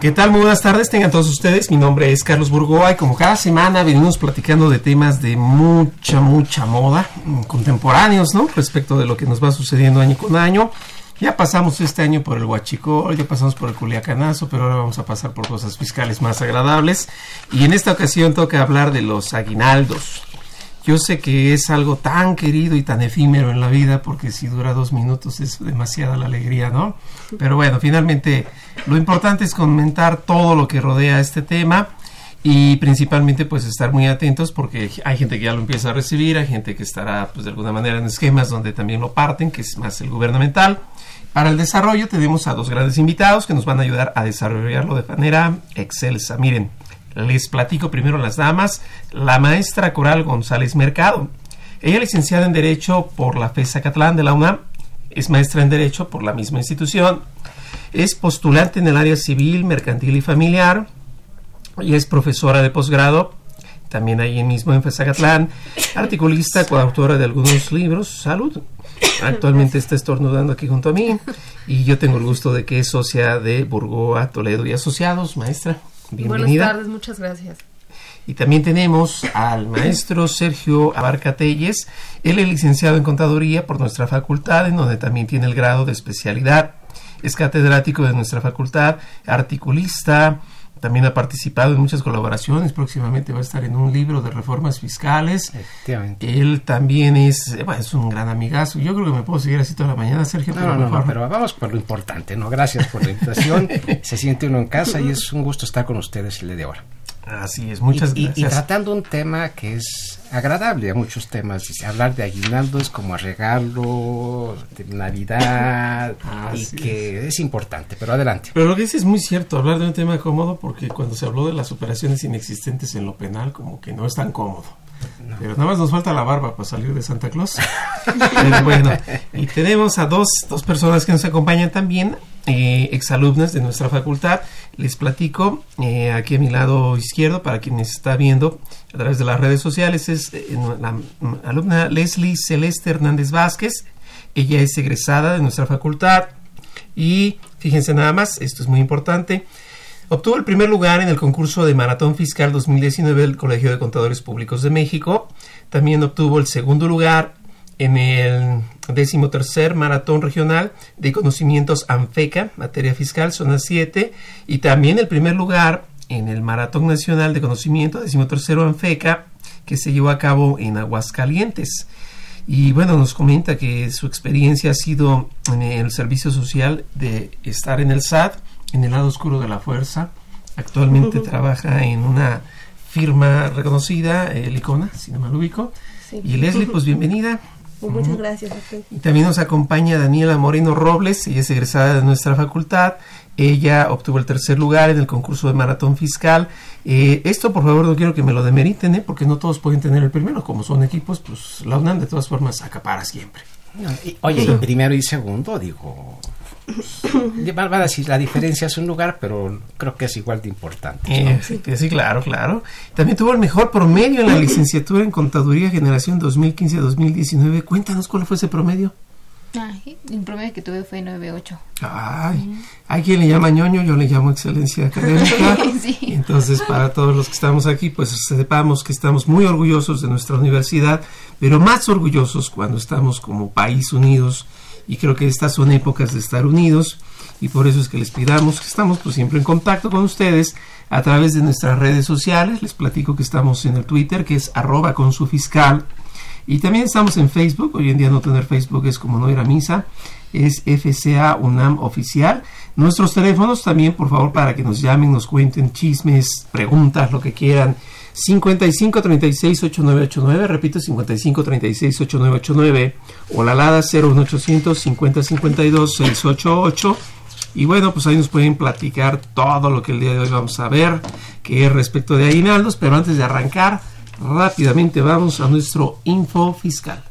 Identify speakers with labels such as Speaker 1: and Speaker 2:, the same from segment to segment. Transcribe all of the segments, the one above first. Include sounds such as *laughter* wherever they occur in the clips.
Speaker 1: ¿Qué tal? Muy buenas tardes, tengan todos ustedes. Mi nombre es Carlos Burgoa y como cada semana venimos platicando de temas de mucha, mucha moda, mm, contemporáneos, ¿no? Respecto de lo que nos va sucediendo año con año. Ya pasamos este año por el Huachicol, ya pasamos por el Culiacanazo, pero ahora vamos a pasar por cosas fiscales más agradables. Y en esta ocasión toca hablar de los aguinaldos. Yo sé que es algo tan querido y tan efímero en la vida porque si dura dos minutos es demasiada la alegría, ¿no? Pero bueno, finalmente lo importante es comentar todo lo que rodea este tema y principalmente pues estar muy atentos porque hay gente que ya lo empieza a recibir, hay gente que estará pues de alguna manera en esquemas donde también lo parten, que es más el gubernamental. Para el desarrollo tenemos a dos grandes invitados que nos van a ayudar a desarrollarlo de manera excelsa. Miren, les platico primero las damas. La maestra Coral González Mercado. Ella es licenciada en Derecho por la FESA Catlán de la UNAM. Es maestra en Derecho por la misma institución. Es postulante en el área civil, mercantil y familiar. Y es profesora de posgrado. También ahí mismo en FESA Catlán. Articulista, coautora de algunos libros. Salud. Actualmente está estornudando aquí junto a mí. Y yo tengo el gusto de que es socia de Burgoa, Toledo y Asociados. Maestra, bienvenida.
Speaker 2: Buenas tardes, muchas gracias.
Speaker 1: Y también tenemos al maestro Sergio Abarca Telles. Él es licenciado en contaduría por nuestra facultad, en donde también tiene el grado de especialidad. Es catedrático de nuestra facultad, articulista. También ha participado en muchas colaboraciones. Próximamente va a estar en un libro de reformas fiscales.
Speaker 3: Efectivamente.
Speaker 1: Él también es, eh, bueno, es un gran amigazo. Yo creo que me puedo seguir así toda la mañana, Sergio.
Speaker 3: No,
Speaker 1: pero
Speaker 3: no, no, pero vamos por lo importante, ¿no? Gracias por la invitación. *laughs* Se siente uno en casa y es un gusto estar con ustedes el día de ahora.
Speaker 1: Así es, muchas
Speaker 3: y, y- y
Speaker 1: gracias.
Speaker 3: tratando un tema que es agradable a muchos temas. Hablar de aguinaldo es como a regalo de Navidad y que es. importante, pero adelante.
Speaker 1: Pero lo que dice es muy cierto, hablar de un tema cómodo, porque cuando se habló de las operaciones inexistentes en lo penal, como que no es tan cómodo. Pero nada más nos falta la barba para salir de Santa Claus. *laughs* Pero bueno, y tenemos a dos, dos personas que nos acompañan también, eh, exalumnas de nuestra facultad. Les platico eh, aquí a mi lado izquierdo, para quienes está viendo a través de las redes sociales, es eh, la mm, alumna Leslie Celeste Hernández Vázquez. Ella es egresada de nuestra facultad y fíjense nada más, esto es muy importante. Obtuvo el primer lugar en el concurso de Maratón Fiscal 2019 del Colegio de Contadores Públicos de México. También obtuvo el segundo lugar en el decimotercer Maratón Regional de Conocimientos ANFECA, materia fiscal, zona 7. Y también el primer lugar en el Maratón Nacional de Conocimiento, decimotercero ANFECA, que se llevó a cabo en Aguascalientes. Y bueno, nos comenta que su experiencia ha sido en el servicio social de estar en el SAT, en el lado oscuro de la fuerza. Actualmente trabaja en una firma reconocida, el Icona, si no mal ubico.
Speaker 2: Sí.
Speaker 1: Y Leslie, pues bienvenida.
Speaker 2: Muchas
Speaker 1: Ujú.
Speaker 2: gracias.
Speaker 1: Y también nos acompaña Daniela Moreno Robles, ella es egresada de nuestra facultad. Ella obtuvo el tercer lugar en el concurso de maratón fiscal. Eh, esto, por favor, no quiero que me lo demeriten, ¿eh? porque no todos pueden tener el primero. Como son equipos, pues la UNAM de todas formas acapara siempre.
Speaker 3: No, y- oye, y primero y segundo, digo. *coughs* Van van a decir, la diferencia es un lugar, pero creo que es igual de importante. ¿no?
Speaker 1: Eh, sí, claro, claro. También tuvo el mejor promedio en la licenciatura en Contaduría Generación 2015-2019. Cuéntanos cuál fue ese promedio.
Speaker 2: Ay, el promedio que tuve fue 9.8.
Speaker 1: Ay, hay quien le llama ñoño, yo le llamo excelencia académica. *laughs*
Speaker 2: Sí.
Speaker 1: Entonces, para todos los que estamos aquí, pues sepamos que estamos muy orgullosos de nuestra universidad, pero más orgullosos cuando estamos como país unidos. Y creo que estas son épocas de estar unidos. y por eso es que les pidamos que estamos pues siempre en contacto con ustedes a través de nuestras redes sociales. Les platico que estamos en el Twitter que es arroba con su fiscal y también estamos en Facebook. Hoy en día no tener Facebook es como no ir a misa. Es FCA UNAM oficial. Nuestros teléfonos también, por favor, para que nos llamen, nos cuenten chismes, preguntas, lo que quieran. 55 36 8989, repito 55 36 8989 o la LADA 01800 50 52 688 y bueno, pues ahí nos pueden platicar todo lo que el día de hoy vamos a ver, que es respecto de aguinaldos, pero antes de arrancar, rápidamente vamos a nuestro info fiscal.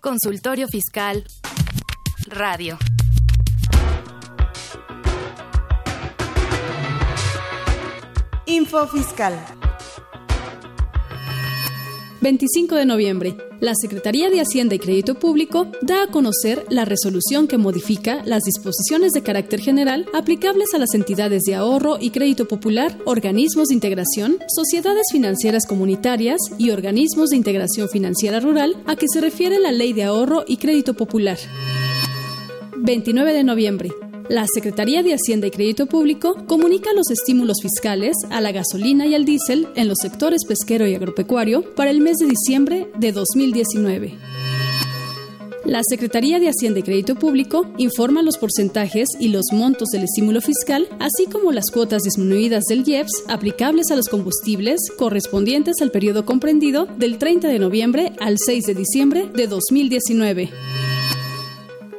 Speaker 4: Consultorio Fiscal Radio.
Speaker 5: Info Fiscal.
Speaker 6: 25 de noviembre. La Secretaría de Hacienda y Crédito Público da a conocer la resolución que modifica las disposiciones de carácter general aplicables a las entidades de ahorro y crédito popular, organismos de integración, sociedades financieras comunitarias y organismos de integración financiera rural a que se refiere la Ley de Ahorro y Crédito Popular. 29 de noviembre. La Secretaría de Hacienda y Crédito Público comunica los estímulos fiscales a la gasolina y al diésel en los sectores pesquero y agropecuario para el mes de diciembre de 2019. La Secretaría de Hacienda y Crédito Público informa los porcentajes y los montos del estímulo fiscal, así como las cuotas disminuidas del IEPS aplicables a los combustibles correspondientes al periodo comprendido del 30 de noviembre al 6 de diciembre de 2019.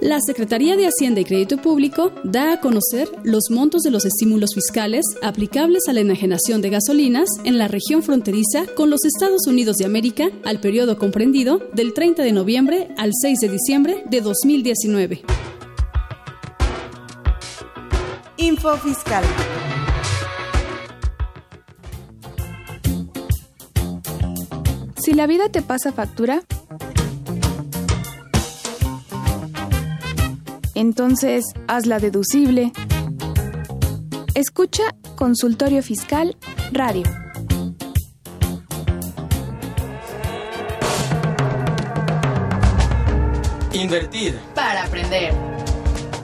Speaker 6: La Secretaría de Hacienda y Crédito Público da a conocer los montos de los estímulos fiscales aplicables a la enajenación de gasolinas en la región fronteriza con los Estados Unidos de América al periodo comprendido del 30 de noviembre al 6 de diciembre de 2019.
Speaker 5: Info Fiscal.
Speaker 7: Si la vida te pasa factura, entonces hazla deducible. Escucha Consultorio Fiscal Radio.
Speaker 8: Invertir.
Speaker 9: Para aprender.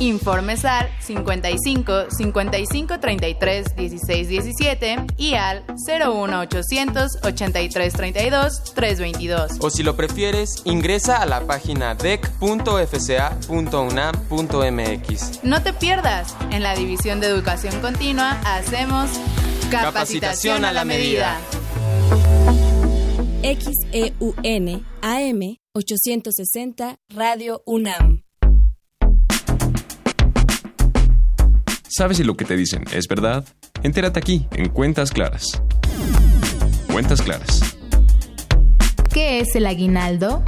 Speaker 9: Informes al 55 55 33 16 17 y al 01 800 83 32 322.
Speaker 8: O si lo prefieres, ingresa a la página dec.fca.unam.mx.
Speaker 9: No te pierdas, en la División de Educación Continua hacemos capacitación, a la medida.
Speaker 4: XEUN AM 860 Radio UNAM.
Speaker 10: ¿Sabes si lo que te dicen es verdad? Entérate aquí, en Cuentas Claras. Cuentas Claras.
Speaker 2: ¿Qué es el aguinaldo?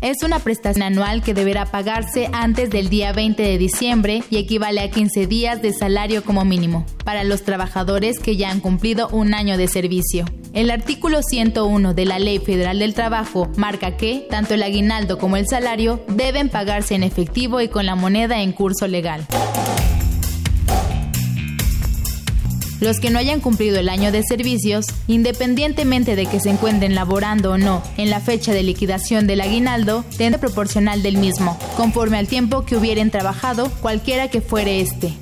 Speaker 2: Es una prestación anual que deberá pagarse antes del día 20 de diciembre y equivale a 15 días de salario como mínimo para los trabajadores que ya han cumplido un año de servicio. El artículo 101 de la Ley Federal del Trabajo marca que tanto el aguinaldo como el salario deben pagarse en efectivo y con la moneda en curso legal. Los que no hayan cumplido el año de servicios, independientemente de que se encuentren laborando o no en la fecha de liquidación del aguinaldo, tendrá proporcional del mismo, conforme al tiempo que hubieran trabajado cualquiera que fuere este.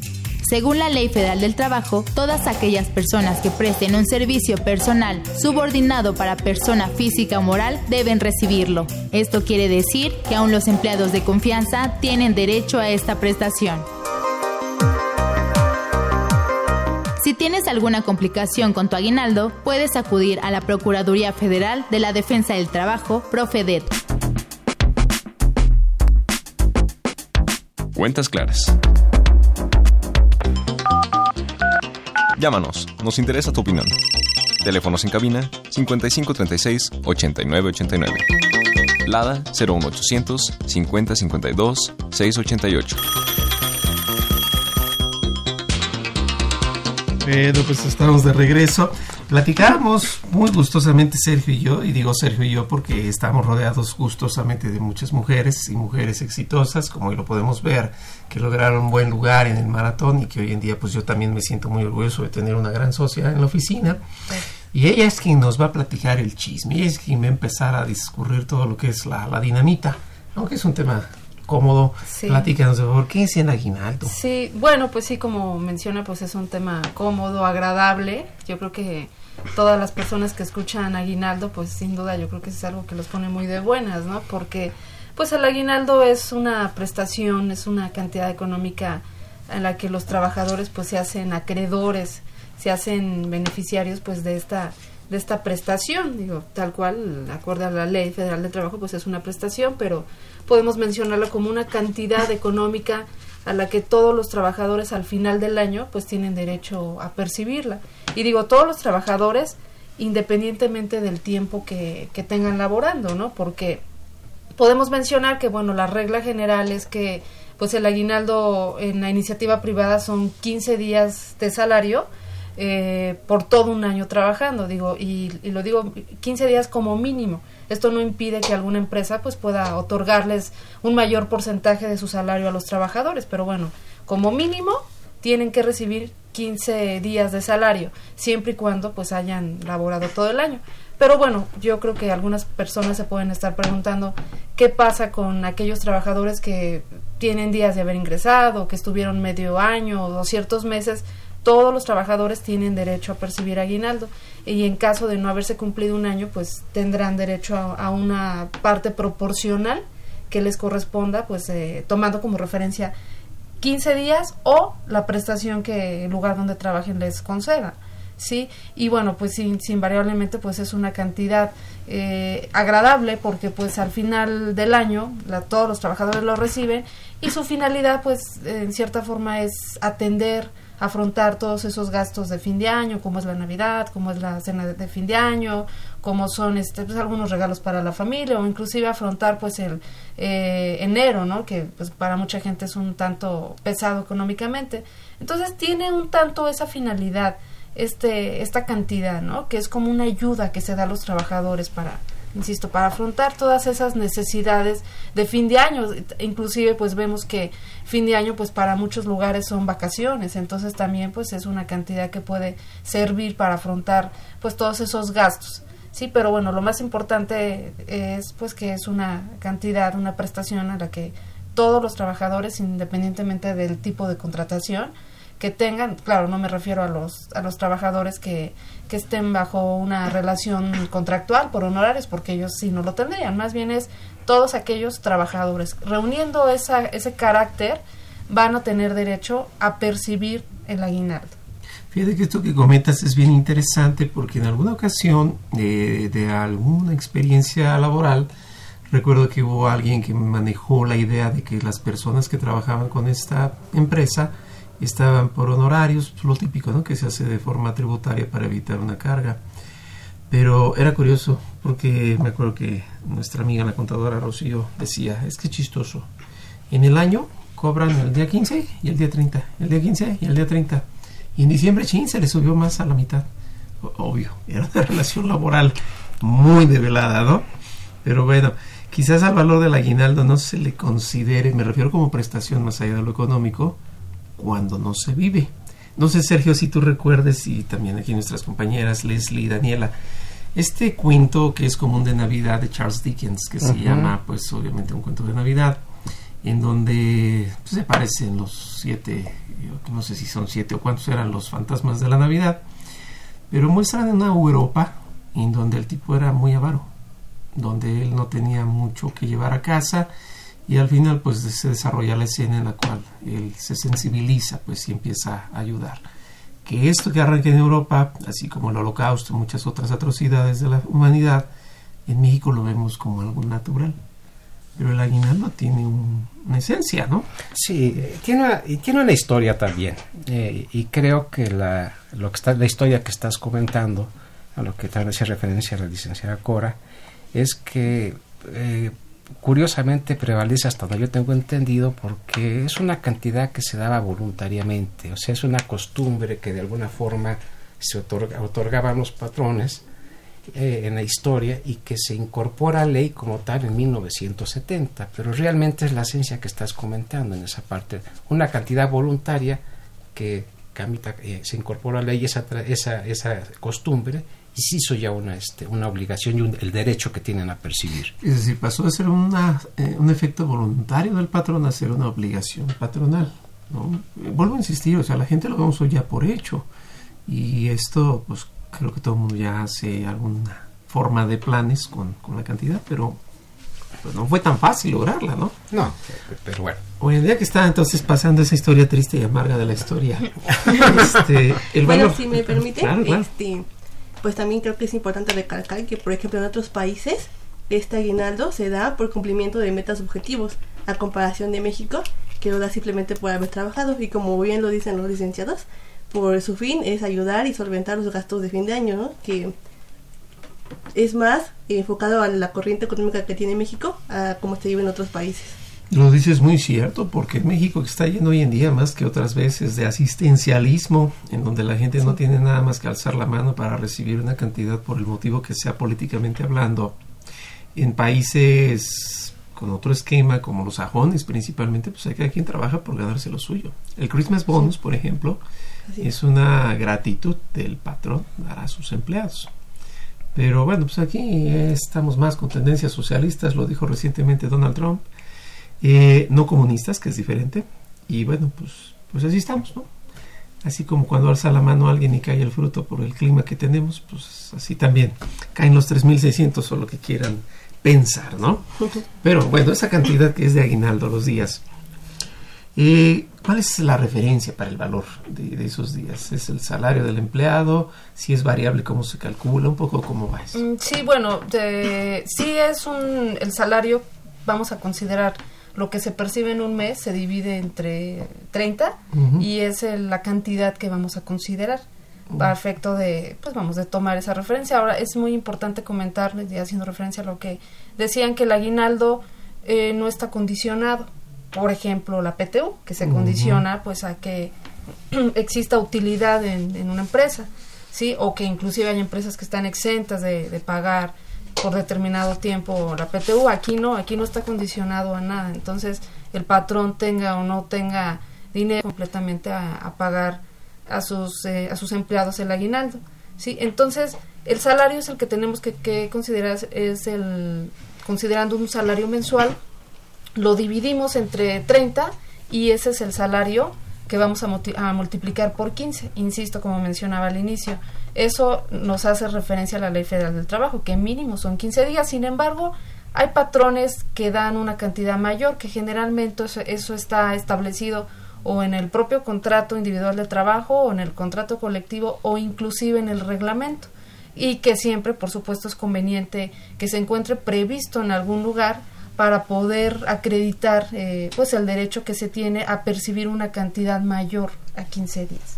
Speaker 2: Según la Ley Federal del Trabajo, todas aquellas personas que presten un servicio personal subordinado para persona física o moral deben recibirlo. Esto quiere decir que aún los empleados de confianza tienen derecho a esta prestación. Si tienes alguna complicación con tu aguinaldo, puedes acudir a la Procuraduría Federal de la Defensa del Trabajo, Profedet.
Speaker 10: Cuentas claras. Llámanos, nos interesa tu opinión. Teléfonos en cabina 5536 8989. Lada 01800 5052 688.
Speaker 1: Bueno, pues estamos de regreso. Platicábamos muy gustosamente Sergio y yo, y digo Sergio y yo porque estamos rodeados gustosamente de muchas mujeres y mujeres exitosas, como hoy lo podemos ver, que lograron un buen lugar en el maratón y que hoy en día pues yo también me siento muy orgulloso de tener una gran sociedad en la oficina. Y ella es quien nos va a platicar el chisme, ella es quien va a empezar a discurrir todo lo que es la, la dinamita, aunque es un tema cómodo.
Speaker 11: Sí.
Speaker 1: Platícanos, por ¿qué es el aguinaldo?
Speaker 11: Sí, bueno, pues sí, como menciona, pues es un tema cómodo, agradable. Yo creo que todas las personas que escuchan aguinaldo, pues sin duda yo creo que es algo que los pone muy de buenas, ¿no? Porque pues el aguinaldo es una prestación, es una cantidad económica en la que los trabajadores pues se hacen acreedores, se hacen beneficiarios pues de esta de esta prestación, digo, tal cual, acorde a la Ley Federal del Trabajo, pues es una prestación, pero podemos mencionarlo como una cantidad económica a la que todos los trabajadores al final del año pues tienen derecho a percibirla. Y digo, todos los trabajadores independientemente del tiempo que, que tengan laborando, ¿no? Porque podemos mencionar que, bueno, la regla general es que pues el aguinaldo en la iniciativa privada son 15 días de salario, eh, por todo un año trabajando, digo, y, y, lo digo 15 días como mínimo. Esto no impide que alguna empresa pues pueda otorgarles un mayor porcentaje de su salario a los trabajadores, pero bueno, como mínimo tienen que recibir 15 días de salario, siempre y cuando pues hayan laborado todo el año. Pero bueno, yo creo que algunas personas se pueden estar preguntando qué pasa con aquellos trabajadores que tienen días de haber ingresado, que estuvieron medio año o ciertos meses todos los trabajadores tienen derecho a percibir aguinaldo y en caso de no haberse cumplido un año, pues tendrán derecho a, una parte proporcional que les corresponda, pues eh, tomando como referencia 15 días o la prestación que el lugar donde trabajen les conceda. ¿sí? Y bueno, pues invariablemente pues es una cantidad eh, agradable porque pues al final del año la, todos los trabajadores lo reciben y su finalidad pues en cierta forma es atender afrontar todos esos gastos de fin de año, como es la Navidad, como es la cena de, fin de año, como son este, pues, algunos regalos para la familia o inclusive afrontar pues el eh, enero, ¿no? Que pues para mucha gente es un tanto pesado económicamente. Entonces tiene un tanto esa finalidad, este, esta cantidad, ¿no? Que es como una ayuda que se da a los trabajadores para, insisto, para afrontar todas esas necesidades de fin de año. Inclusive, pues vemos que fin de año, pues para muchos lugares son vacaciones, entonces también, pues es una cantidad que puede servir para afrontar, pues todos esos gastos. Sí, pero bueno, lo más importante es, pues que es una cantidad, una prestación a la que todos los trabajadores, independientemente del tipo de contratación, que tengan, claro, no me refiero a los, a los trabajadores que, que estén bajo una relación contractual por honorarios, porque ellos sí no lo tendrían, más bien es todos aquellos trabajadores. Reuniendo esa, ese carácter, van a tener derecho a percibir el aguinaldo.
Speaker 1: Fíjate que esto que comentas es bien interesante porque en alguna ocasión eh, de alguna experiencia laboral, recuerdo que hubo alguien que manejó la idea de que las personas que trabajaban con esta empresa estaban por honorarios, lo típico, ¿no? Que se hace de forma tributaria para evitar una carga. Pero era curioso porque me acuerdo que nuestra amiga la contadora Rocío decía, es que chistoso. En el año cobran el día 15 y el día 30, el día 15 y el día 30. Y en diciembre, chin, se le subió más a la mitad. Obvio, *laughs* era una relación laboral muy develada, ¿no? Pero bueno, quizás al valor del aguinaldo no se le considere, me refiero como prestación más allá de lo económico, cuando no se vive. No sé, Sergio, si tú recuerdes, y también aquí nuestras compañeras Leslie y Daniela, este cuento que es común de Navidad de Charles Dickens, que uh -huh. se llama, pues obviamente, un cuento de Navidad, en donde pues, se aparecen los siete, no sé si son siete o cuántos eran los fantasmas de la Navidad, pero muestran una Europa en donde el tipo era muy avaro, donde él no tenía mucho que llevar a casa, y al final pues se desarrolla la escena en la cual él se sensibiliza pues y empieza a ayudar. Que esto que arranca en Europa así como el holocausto y muchas otras atrocidades de la humanidad en México lo vemos como algo natural. Pero el aguinaldo tiene un, una esencia ¿no?
Speaker 3: sí tiene una, tiene una historia también. Eh, y creo que la, lo que está, la historia que estás comentando a lo que tal hace referencia la licenciada Cora es que eh, curiosamente prevalece hasta donde yo tengo entendido porque es una cantidad que se daba voluntariamente, o sea, es una costumbre que de alguna forma se otorga, otorgaban los patrones eh, en la historia y que se incorpora a ley como tal en 1970, pero realmente es la esencia que estás comentando en esa parte, una cantidad voluntaria que eh, se incorpora a ley esa, esa, esa costumbre y se hizo ya una, este, una obligación y un- el derecho que tienen a percibir.
Speaker 1: Es decir, pasó de ser una, eh, un efecto voluntario del patrón a ser una obligación patronal. ¿no? Eh, Vuelvo a insistir, o sea, la gente lo vemos hoy ya por hecho. Y esto, pues creo que todo el mundo ya hace alguna forma de planes con, con la cantidad, pero pues, no fue tan fácil lograrla, ¿no?
Speaker 3: No, pero bueno.
Speaker 1: Hoy en día que está entonces pasando esa historia triste y amarga de la historia. *laughs* este, el
Speaker 12: bueno,
Speaker 1: valor-
Speaker 12: si me permite,
Speaker 1: Claro, claro.
Speaker 12: este, pues también creo que es importante recalcar que, por ejemplo, en otros países, este aguinaldo se da por cumplimiento de metas objetivos, a comparación de México, que lo da simplemente por haber trabajado, y como bien lo dicen los licenciados, por su fin es ayudar y solventar los gastos de fin de año, ¿no? Que es más enfocado a la corriente económica que tiene México, a cómo se vive en otros países.
Speaker 1: Lo dices muy cierto, porque en México que está lleno hoy en día más que otras veces de asistencialismo, en donde la gente no tiene nada más que alzar la mano para recibir una cantidad por el motivo que sea políticamente hablando. En países con otro esquema, como los sajones principalmente, pues hay cada quien trabaja por ganarse lo suyo. El Christmas bonus, por ejemplo, es una gratitud del patrón a sus empleados. Pero bueno, pues aquí estamos más con tendencias socialistas, lo dijo recientemente Donald Trump, eh, no comunistas, que es diferente. Y bueno, pues, pues así estamos, ¿no? Así como cuando alza la mano alguien y cae el fruto por el clima que tenemos, pues así también caen los 3.600 o lo que quieran pensar, ¿no? Pero bueno, esa cantidad que es de aguinaldo los días. Eh, ¿Cuál es la referencia para el valor de, de esos días? ¿Es el salario del empleado? Si es variable, ¿cómo se calcula? Un poco cómo va eso.
Speaker 11: Mm, Sí, bueno, de- sí es un, el salario, vamos a considerar lo que se percibe en un mes, se divide entre 30
Speaker 13: Ujú.
Speaker 11: y es el- la cantidad que vamos a considerar a efecto de, pues vamos, de tomar esa referencia. Ahora, es muy importante comentar, ya haciendo referencia a lo que decían, que el aguinaldo eh, no está condicionado. Por ejemplo, la PTU, que se condiciona pues a que *clears throat* exista utilidad en, en una empresa, ¿sí? O que inclusive hay empresas que están exentas de, de pagar por determinado tiempo la PTU. Aquí no, aquí no está condicionado a nada. Entonces, el patrón tenga o no tenga dinero completamente a, pagar a sus, eh, a sus empleados el aguinaldo, ¿sí? Entonces, el salario es el que tenemos que, que considerar, es el, considerando un salario mensual, lo dividimos entre 30 y ese es el salario que vamos a, a multiplicar por 15, insisto, como mencionaba al inicio. Eso nos hace referencia a la Ley Federal del Trabajo, que mínimo son 15 días. Sin embargo, hay patrones que dan una cantidad mayor, que generalmente eso, está establecido o en el propio contrato individual de trabajo o en el contrato colectivo o inclusive en el reglamento y que siempre, por supuesto, es conveniente que se encuentre previsto en algún lugar para poder acreditar eh, pues el derecho que se tiene a percibir una cantidad mayor a 15 días.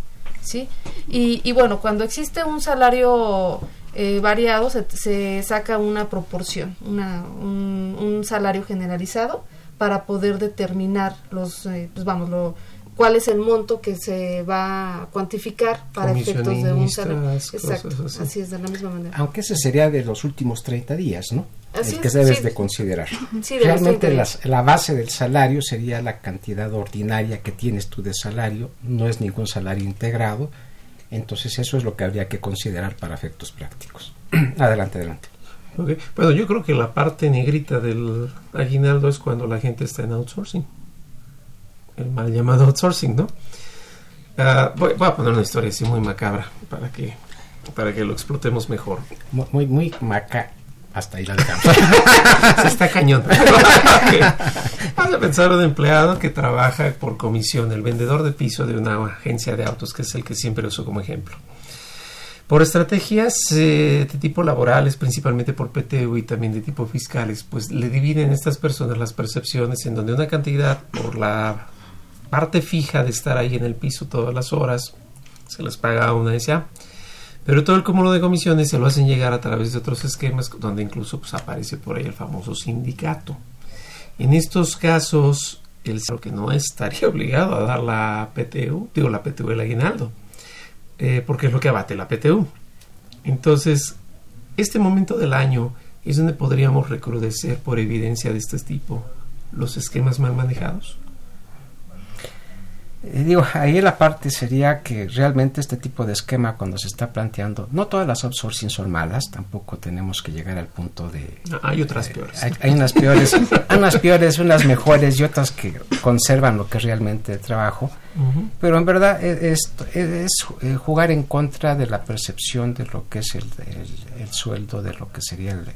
Speaker 11: ¿Sí? Y, y bueno, cuando existe un salario eh, variado, se, se saca una proporción, una, un, un salario generalizado para poder determinar los, eh, pues vamos, lo, cuál es el monto que se va a cuantificar para efectos de un salario. Exacto,
Speaker 1: así.
Speaker 11: así es, de la misma manera.
Speaker 3: Aunque ese sería de los últimos 30 días, ¿no?
Speaker 11: Así
Speaker 3: el que
Speaker 11: es,
Speaker 3: debes
Speaker 11: sí.
Speaker 3: de considerar. *laughs*
Speaker 11: Sí,
Speaker 3: Realmente
Speaker 11: 30
Speaker 3: las- la base del salario sería la cantidad ordinaria que tienes tú de salario, no es ningún salario integrado, entonces eso es lo que habría que considerar para efectos prácticos. *clears throat* adelante, adelante.
Speaker 1: Bueno, yo creo que la parte negrita del aguinaldo es cuando la gente está en outsourcing. El mal llamado outsourcing, ¿no? Ah, voy, voy a poner una historia así muy macabra para que, para que lo explotemos mejor.
Speaker 3: Muy, muy, muy maca hasta ir al campo.
Speaker 1: Se está cañón. *laughs* Vamos a pensar un empleado que trabaja por comisión, el vendedor de piso de una agencia de autos, que es el que siempre uso como ejemplo. Por estrategias eh, de tipo laborales, principalmente por PTU y también de tipo fiscales, pues le dividen a estas personas las percepciones en donde una cantidad por la parte fija de estar ahí en el piso todas las horas se les paga a una SA, Pero todo el cúmulo de comisiones se lo hacen llegar a través de otros esquemas donde incluso pues, aparece por ahí el famoso sindicato. En estos casos, el que no *laughs* estaría obligado a dar la PTU, digo la PTU el aguinaldo, eh, porque es lo que abate la PTU. Entonces, este momento del año es donde podríamos recrudecer por evidencia de este tipo los esquemas mal manejados.
Speaker 3: Eh, digo, ahí la parte sería que realmente este tipo de esquema cuando se está planteando, no todas las outsourcing son malas, tampoco tenemos que llegar al punto de...
Speaker 1: hay otras peores.
Speaker 3: Hay, unas peores, *laughs* unas peores, unas mejores y otras que conservan lo que es realmente el trabajo, pero en verdad e, es, es, eh, jugar en contra de la percepción de lo que es el, el, sueldo, de lo que sería el,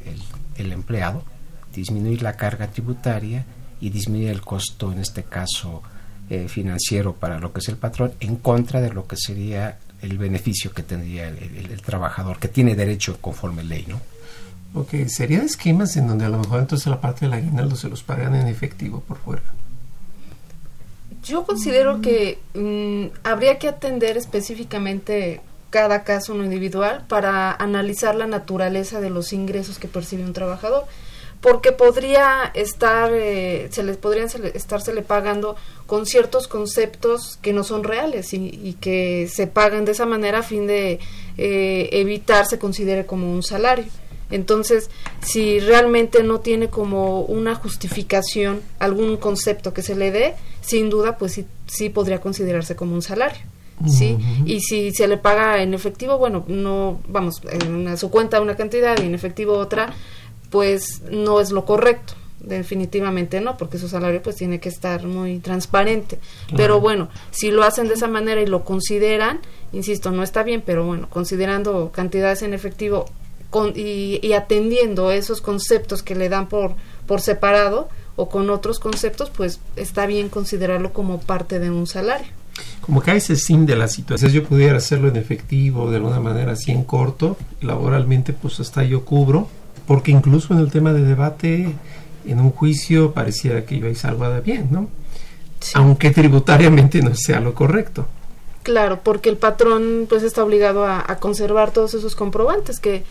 Speaker 3: el empleado, disminuir la carga tributaria y disminuir el costo, en este caso, eh, financiero para lo que es el patrón en contra de lo que sería el beneficio que tendría el, trabajador, que tiene derecho conforme ley, ¿no?
Speaker 1: Ok, ¿serían esquemas en donde a lo mejor entonces la parte del aguinaldo se los pagan en efectivo por fuera?
Speaker 11: Yo considero que mm, habría que atender específicamente cada caso en individual para analizar la naturaleza de los ingresos que percibe un trabajador porque podría estar, eh, se les podrían estársele pagando con ciertos conceptos que no son reales y, que se pagan de esa manera a fin de eh, evitar se considere como un salario. Entonces, si realmente no tiene como una justificación algún concepto que se le dé, sin duda, pues sí, sí podría considerarse como un salario. ¿sí? Y si se le paga en efectivo, bueno, no, vamos, en su cuenta una cantidad y en efectivo otra, pues no es lo correcto. Definitivamente no porque su salario pues tiene que estar muy transparente. Pero bueno si lo hacen de esa manera y lo consideran insisto no está bien pero bueno considerando cantidades en efectivo con, y, atendiendo esos conceptos que le dan por por separado o con otros conceptos pues está bien considerarlo como parte de un salario.
Speaker 1: Como que ese sin de la situación yo pudiera hacerlo en efectivo de alguna manera así en corto laboralmente pues hasta yo cubro porque incluso en el tema de debate, en un juicio pareciera que ibais algo de bien, ¿no? Aunque tributariamente no sea lo correcto.
Speaker 11: Claro, porque el patrón pues está obligado a, conservar todos esos comprobantes que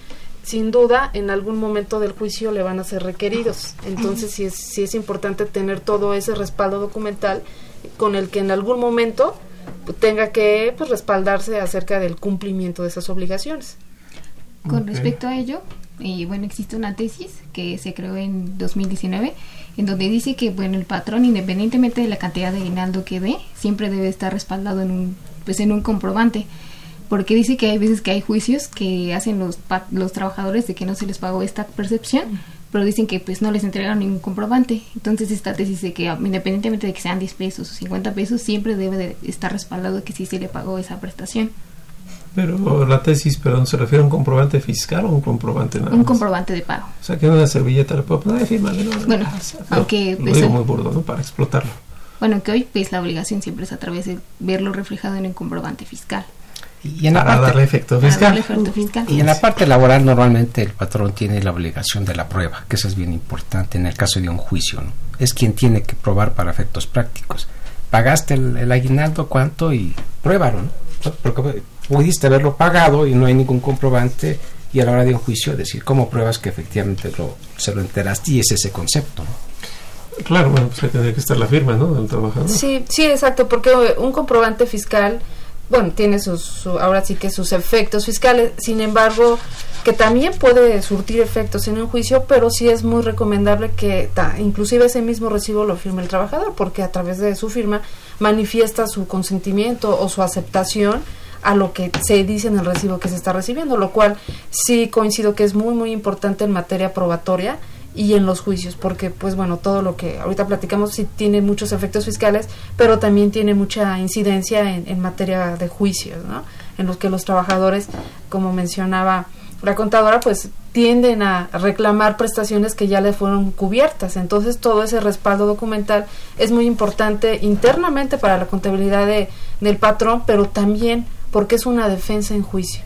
Speaker 11: sin duda en algún momento del juicio le van a ser requeridos. Entonces sí es, sí es importante tener todo ese respaldo documental con el que en algún momento tenga que pues, respaldarse acerca del cumplimiento de esas obligaciones.
Speaker 13: Con respecto a ello, y bueno, existe una tesis que se creó en 2019 en donde dice que bueno, el patrón independientemente de la cantidad de aguinaldo que dé, siempre debe estar respaldado en un pues en un comprobante. Porque dice que hay veces que hay juicios que hacen los los trabajadores de que no se les pagó esta percepción, pero dicen que pues no les entregaron ningún comprobante. Entonces esta tesis dice que independientemente de que sean 10 pesos o 50 pesos, siempre debe de estar respaldado que sí se le pagó esa prestación.
Speaker 1: Pero la tesis, perdón, ¿se refiere a un comprobante fiscal o un comprobante nada
Speaker 13: Un comprobante de pago.
Speaker 1: O sea, que una servilleta le puedo poner, firma, ¿no?
Speaker 13: Bueno, aunque...
Speaker 1: Lo, digo muy burdo, ¿no? Para explotarlo.
Speaker 13: Bueno, que hoy pues la obligación siempre es a través de verlo reflejado en el comprobante fiscal.
Speaker 3: Y en
Speaker 1: para
Speaker 3: la parte,
Speaker 1: darle efecto fiscal.
Speaker 3: Y en la parte laboral normalmente el patrón tiene la obligación de la prueba, que eso es bien importante en el caso de un juicio, ¿no? Es quien tiene que probar para efectos prácticos. Pagaste el, el aguinaldo, cuánto y pruébalo, ¿no? Porque pudiste haberlo pagado y no hay ningún comprobante y a la hora de un juicio decir cómo pruebas que efectivamente lo, se lo enteraste y es ese concepto.
Speaker 1: Claro, bueno, pues ahí tendría que estar la firma, ¿no? Del trabajador.
Speaker 11: Sí, sí, exacto, porque un comprobante fiscal, bueno, tiene sus, ahora sí que sus efectos fiscales, sin embargo, que también puede surtir efectos en un juicio, pero sí es muy recomendable que inclusive ese mismo recibo lo firme el trabajador, porque a través de su firma manifiesta su consentimiento o su aceptación a lo que se dice en el recibo que se está recibiendo, lo cual sí coincido que es muy muy importante en materia probatoria y en los juicios, porque pues bueno, todo lo que ahorita platicamos sí tiene muchos efectos fiscales, pero también tiene mucha incidencia en, en materia de juicios, ¿no? En los que los trabajadores, como mencionaba la contadora, pues tienden a reclamar prestaciones que ya le fueron cubiertas. Entonces todo ese respaldo documental es muy importante internamente para la contabilidad de, del patrón, pero también porque es una defensa en juicio.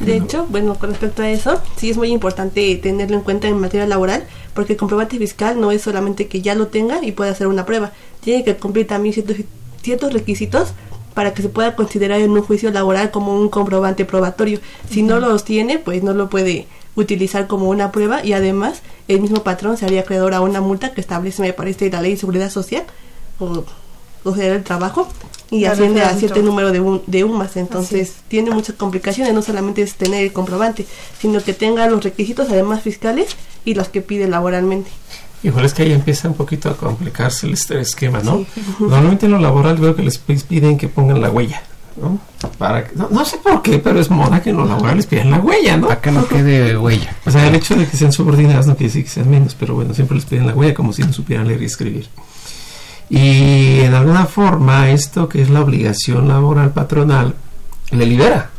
Speaker 12: De hecho, bueno, con respecto a eso, sí es muy importante tenerlo en cuenta en materia laboral, porque el comprobante fiscal no es solamente que ya lo tenga y pueda hacer una prueba, tiene que cumplir también ciertos, ciertos requisitos para que se pueda considerar en un juicio laboral como un comprobante probatorio. Si no los tiene, pues no lo puede utilizar como una prueba y además el mismo patrón se haría acreedor a una multa que establece, me parece, la ley de seguridad social o, o sea, el trabajo y
Speaker 11: La
Speaker 12: asciende a cierto número de, un- de UMAS. Entonces tiene muchas complicaciones, no solamente es tener el comprobante, sino que tenga los requisitos además fiscales y los que pide laboralmente.
Speaker 1: Igual es que ahí empieza un poquito a complicarse el este esquema, ¿no? Normalmente en lo laboral veo que les piden que pongan la huella, ¿no? Para que- no, no sé por qué, pero es moda que en lo laboral les piden la huella, ¿no?
Speaker 3: Para que no quede huella.
Speaker 1: O sea, el hecho de que sean subordinadas no quiere decir que sean menos, pero bueno, siempre les piden la huella como si no supieran leer y escribir. Y en alguna forma esto que es la obligación laboral patronal le libera.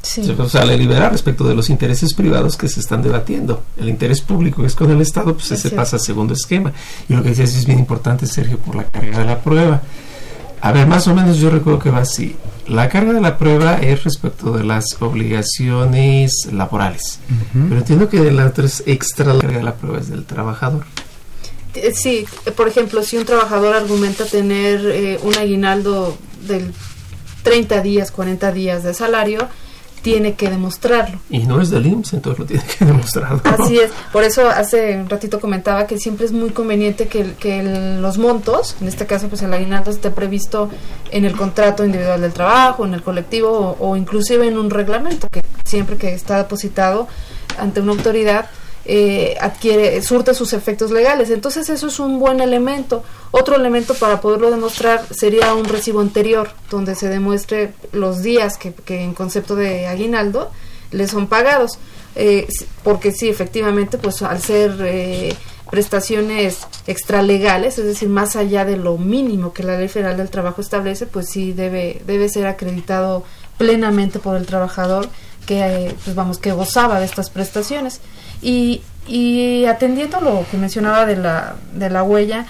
Speaker 11: Sí.
Speaker 1: O sea, le libera respecto de los intereses privados que se están debatiendo. El interés público que es con el Estado, pues ese pasa a segundo esquema. Y lo que decías es bien importante, Sergio, por la carga de la prueba. A ver, más o menos yo recuerdo que va así. La carga de la prueba es respecto de las obligaciones laborales. Pero entiendo que de la otra es extra la carga de la prueba es del trabajador.
Speaker 11: Eh, Sí, por ejemplo, si un trabajador argumenta tener eh, un aguinaldo del 30 días, 40 días de salario, tiene que demostrarlo.
Speaker 1: Y no es del IMSS, entonces lo tiene que *laughs* demostrar. ¿no?
Speaker 11: Así es, por eso hace un ratito comentaba que siempre es muy conveniente que, que el- los montos, en este caso pues el aguinaldo esté previsto en el contrato individual del trabajo, en el colectivo o, o inclusive en un reglamento que siempre que está depositado ante una autoridad eh, adquiere, surte sus efectos legales. Entonces eso es un buen elemento. Otro elemento para poderlo demostrar sería un recibo anterior, donde se demuestre los días que, que en concepto de aguinaldo le son pagados. Eh, porque sí, efectivamente, pues al ser eh, prestaciones extralegales, es decir, más allá de lo mínimo que la Ley Federal del Trabajo establece, pues sí debe, debe ser acreditado plenamente por el trabajador que, pues vamos, que gozaba de estas prestaciones. Y, y atendiendo lo que mencionaba de la, de la huella,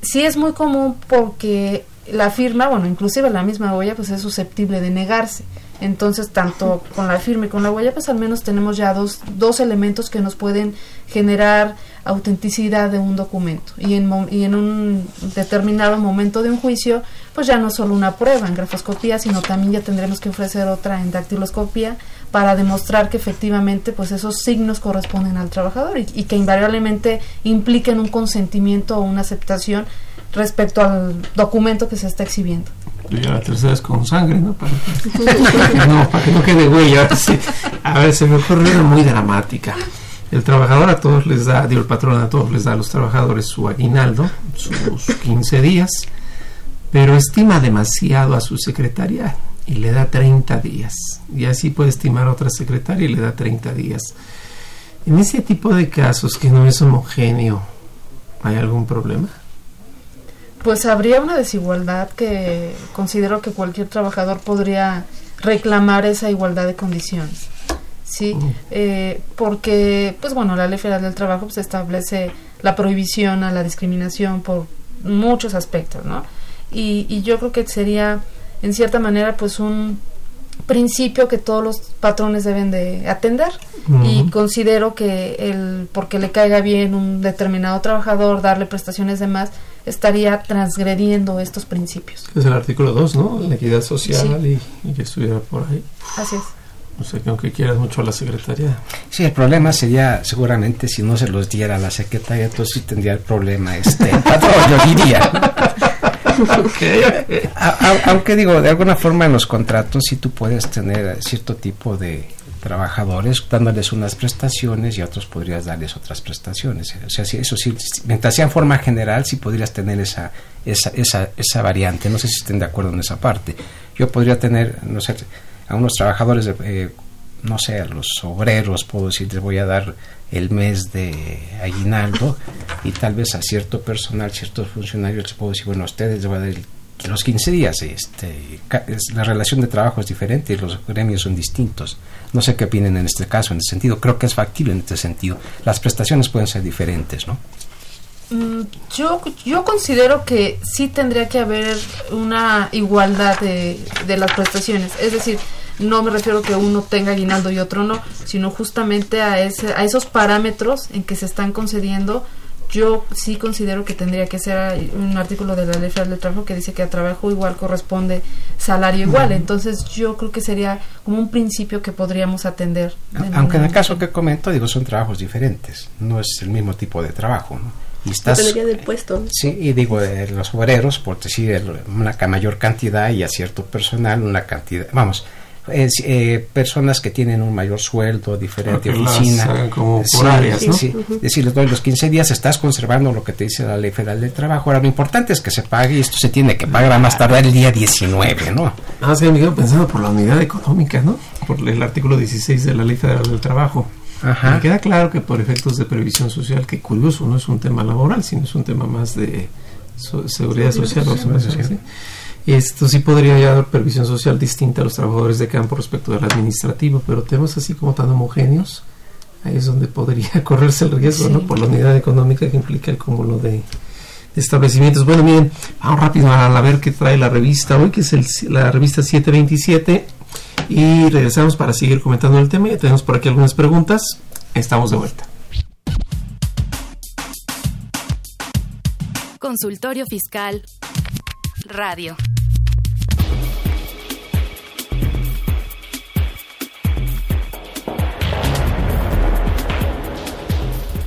Speaker 11: sí es muy común porque la firma, bueno, inclusive la misma huella, pues es susceptible de negarse. Entonces, tanto con la firma y con la huella, pues al menos tenemos ya dos, dos elementos que nos pueden generar autenticidad de un documento. Y en, y en un determinado momento de un juicio, pues ya no solo una prueba en grafoscopía, sino también ya tendremos que ofrecer otra en dactiloscopía para demostrar que efectivamente pues esos signos corresponden al trabajador y, y que invariablemente impliquen un consentimiento o una aceptación respecto al documento que se está exhibiendo.
Speaker 1: Ya la tercera es con sangre, ¿no? Para no, para que no quede huella. A ver, se me ocurre una muy dramática. El trabajador a todos les da, digo, el patrón a todos les da a los trabajadores su aguinaldo, sus 15 días, pero estima demasiado a su secretaria y le da 30 días. Y así puede estimar otra secretaria y le da 30 días. En ese tipo de casos que no es homogéneo, ¿hay algún problema?
Speaker 11: Pues habría una desigualdad que considero que cualquier trabajador podría reclamar esa igualdad de condiciones. Sí, Eh, porque, pues bueno, la Ley Federal del Trabajo pues, establece la prohibición a la discriminación por muchos aspectos, ¿no? Y, y yo creo que sería, en cierta manera, pues un principio que todos los patrones deben de atender y
Speaker 1: Ujú.
Speaker 11: considero que el porque le caiga bien un determinado trabajador darle prestaciones de más estaría transgrediendo estos principios.
Speaker 1: Es el artículo 2, ¿no? La equidad social y, y que estuviera por ahí.
Speaker 11: Así es.
Speaker 1: O sea, que aunque quieras mucho a la secretaria.
Speaker 3: Sí, el problema sería seguramente si no se los diera a la secretaria, entonces sí tendría el problema este *laughs* patrón, yo diría. Aunque digo, de alguna forma en los contratos sí tú puedes tener cierto tipo de trabajadores dándoles unas prestaciones y a otros podrías darles otras prestaciones. O sea, sí, eso sí, mientras sea en forma general sí podrías tener esa, esa, esa, esa variante. No sé si estén de acuerdo en esa parte. Yo podría tener, no sé, a unos trabajadores, de, eh, no sé, a los obreros, puedo decir, les voy a dar el mes de aguinaldo y tal vez a cierto personal, ciertos funcionarios les puedo decir, bueno, a ustedes les voy a dar los 15 días. Este, la relación de trabajo es diferente y los gremios son distintos. No sé qué opinen en este caso, en este sentido. Creo que es factible en este sentido. Las prestaciones pueden ser diferentes, ¿no?
Speaker 11: Mm, Yo, yo considero que sí tendría que haber una igualdad de, de las prestaciones. Es decir, no me refiero que uno tenga aguinaldo y otro no, sino justamente a, ese, a esos parámetros en que se están concediendo yo sí considero que tendría que ser un artículo de la ley federal del trabajo que dice que a trabajo igual corresponde salario igual. Entonces yo creo que sería como un principio que podríamos atender.
Speaker 3: Aunque en el caso que comento, digo, son trabajos diferentes, no es el mismo tipo de trabajo. ¿no? Y estás,
Speaker 12: Dependería del puesto.
Speaker 3: Sí, y digo, de los obreros, por decir una mayor cantidad y a cierto personal una cantidad, vamos, es, eh, personas que tienen un mayor sueldo, diferente
Speaker 1: Porque las
Speaker 3: oficina.
Speaker 1: hagan como
Speaker 3: Sí,
Speaker 1: por áreas, ¿no?
Speaker 3: sí. Es decir, les doy los 15 días, estás conservando lo que te dice la ley federal del trabajo. Ahora, lo importante es que se pague y esto se tiene que pagar a más tardar el día 19, ¿no?
Speaker 1: Nada más que me quedo pensando por la unidad económica, ¿no? Por el artículo 16 de la Ley Federal del Trabajo.
Speaker 3: Ajá.
Speaker 1: Me queda claro que por efectos de previsión social, que curioso, no es un tema laboral, sino es un tema más de so- seguridad social.
Speaker 3: Seguridad
Speaker 1: social. Esto sí podría dar previsión social distinta a los trabajadores de campo respecto del administrativo, pero temas así como tan homogéneos, ahí es donde podría *laughs* correrse el riesgo,
Speaker 11: Sí.
Speaker 1: ¿no? Por la unidad económica que implica el cúmulo de, de establecimientos. Bueno, miren, vamos rápido a, ver qué trae la revista hoy, que es el- la revista 727, y regresamos para seguir comentando el tema. Ya tenemos por aquí algunas preguntas. Estamos de vuelta.
Speaker 4: Consultorio Fiscal Radio.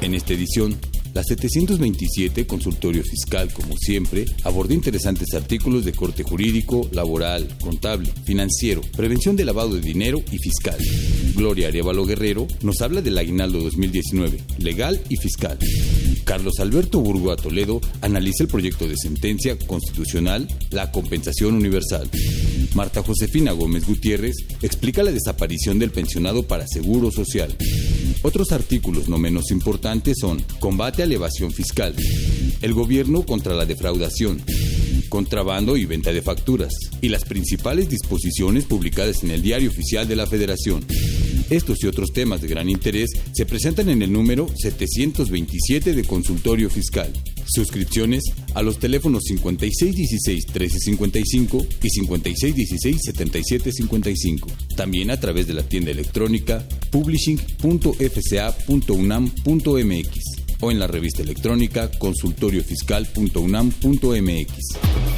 Speaker 14: En esta edición, la 727 Consultorio Fiscal, como siempre, abordó interesantes artículos de corte jurídico, laboral, contable, financiero, prevención de lavado de dinero y fiscal. Gloria Arevalo Guerrero nos habla del aguinaldo 2019, legal y fiscal. Carlos Alberto Burgoa Toledo analiza el proyecto de sentencia constitucional La Compensación Universal. Marta Josefina Gómez Gutiérrez explica la desaparición del pensionado para seguro social. Otros artículos no menos importantes son combate la evasión fiscal, el gobierno contra la defraudación, contrabando y venta de facturas, y las principales disposiciones publicadas en el Diario Oficial de la Federación. Estos y otros temas de gran interés se presentan en el número 727 de Consultorio Fiscal. Suscripciones a los teléfonos 5616-1355 y 5616-7755. También a través de la tienda electrónica publishing.fca.unam.mx o en la revista electrónica consultoriofiscal.unam.mx.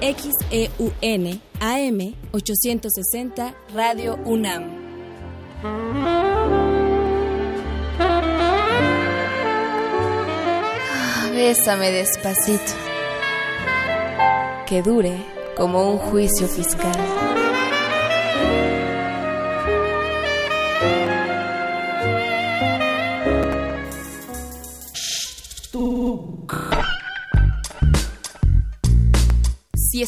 Speaker 4: XEUN AM 860 Radio UNAM.
Speaker 15: Bésame despacito. Que dure como un juicio fiscal.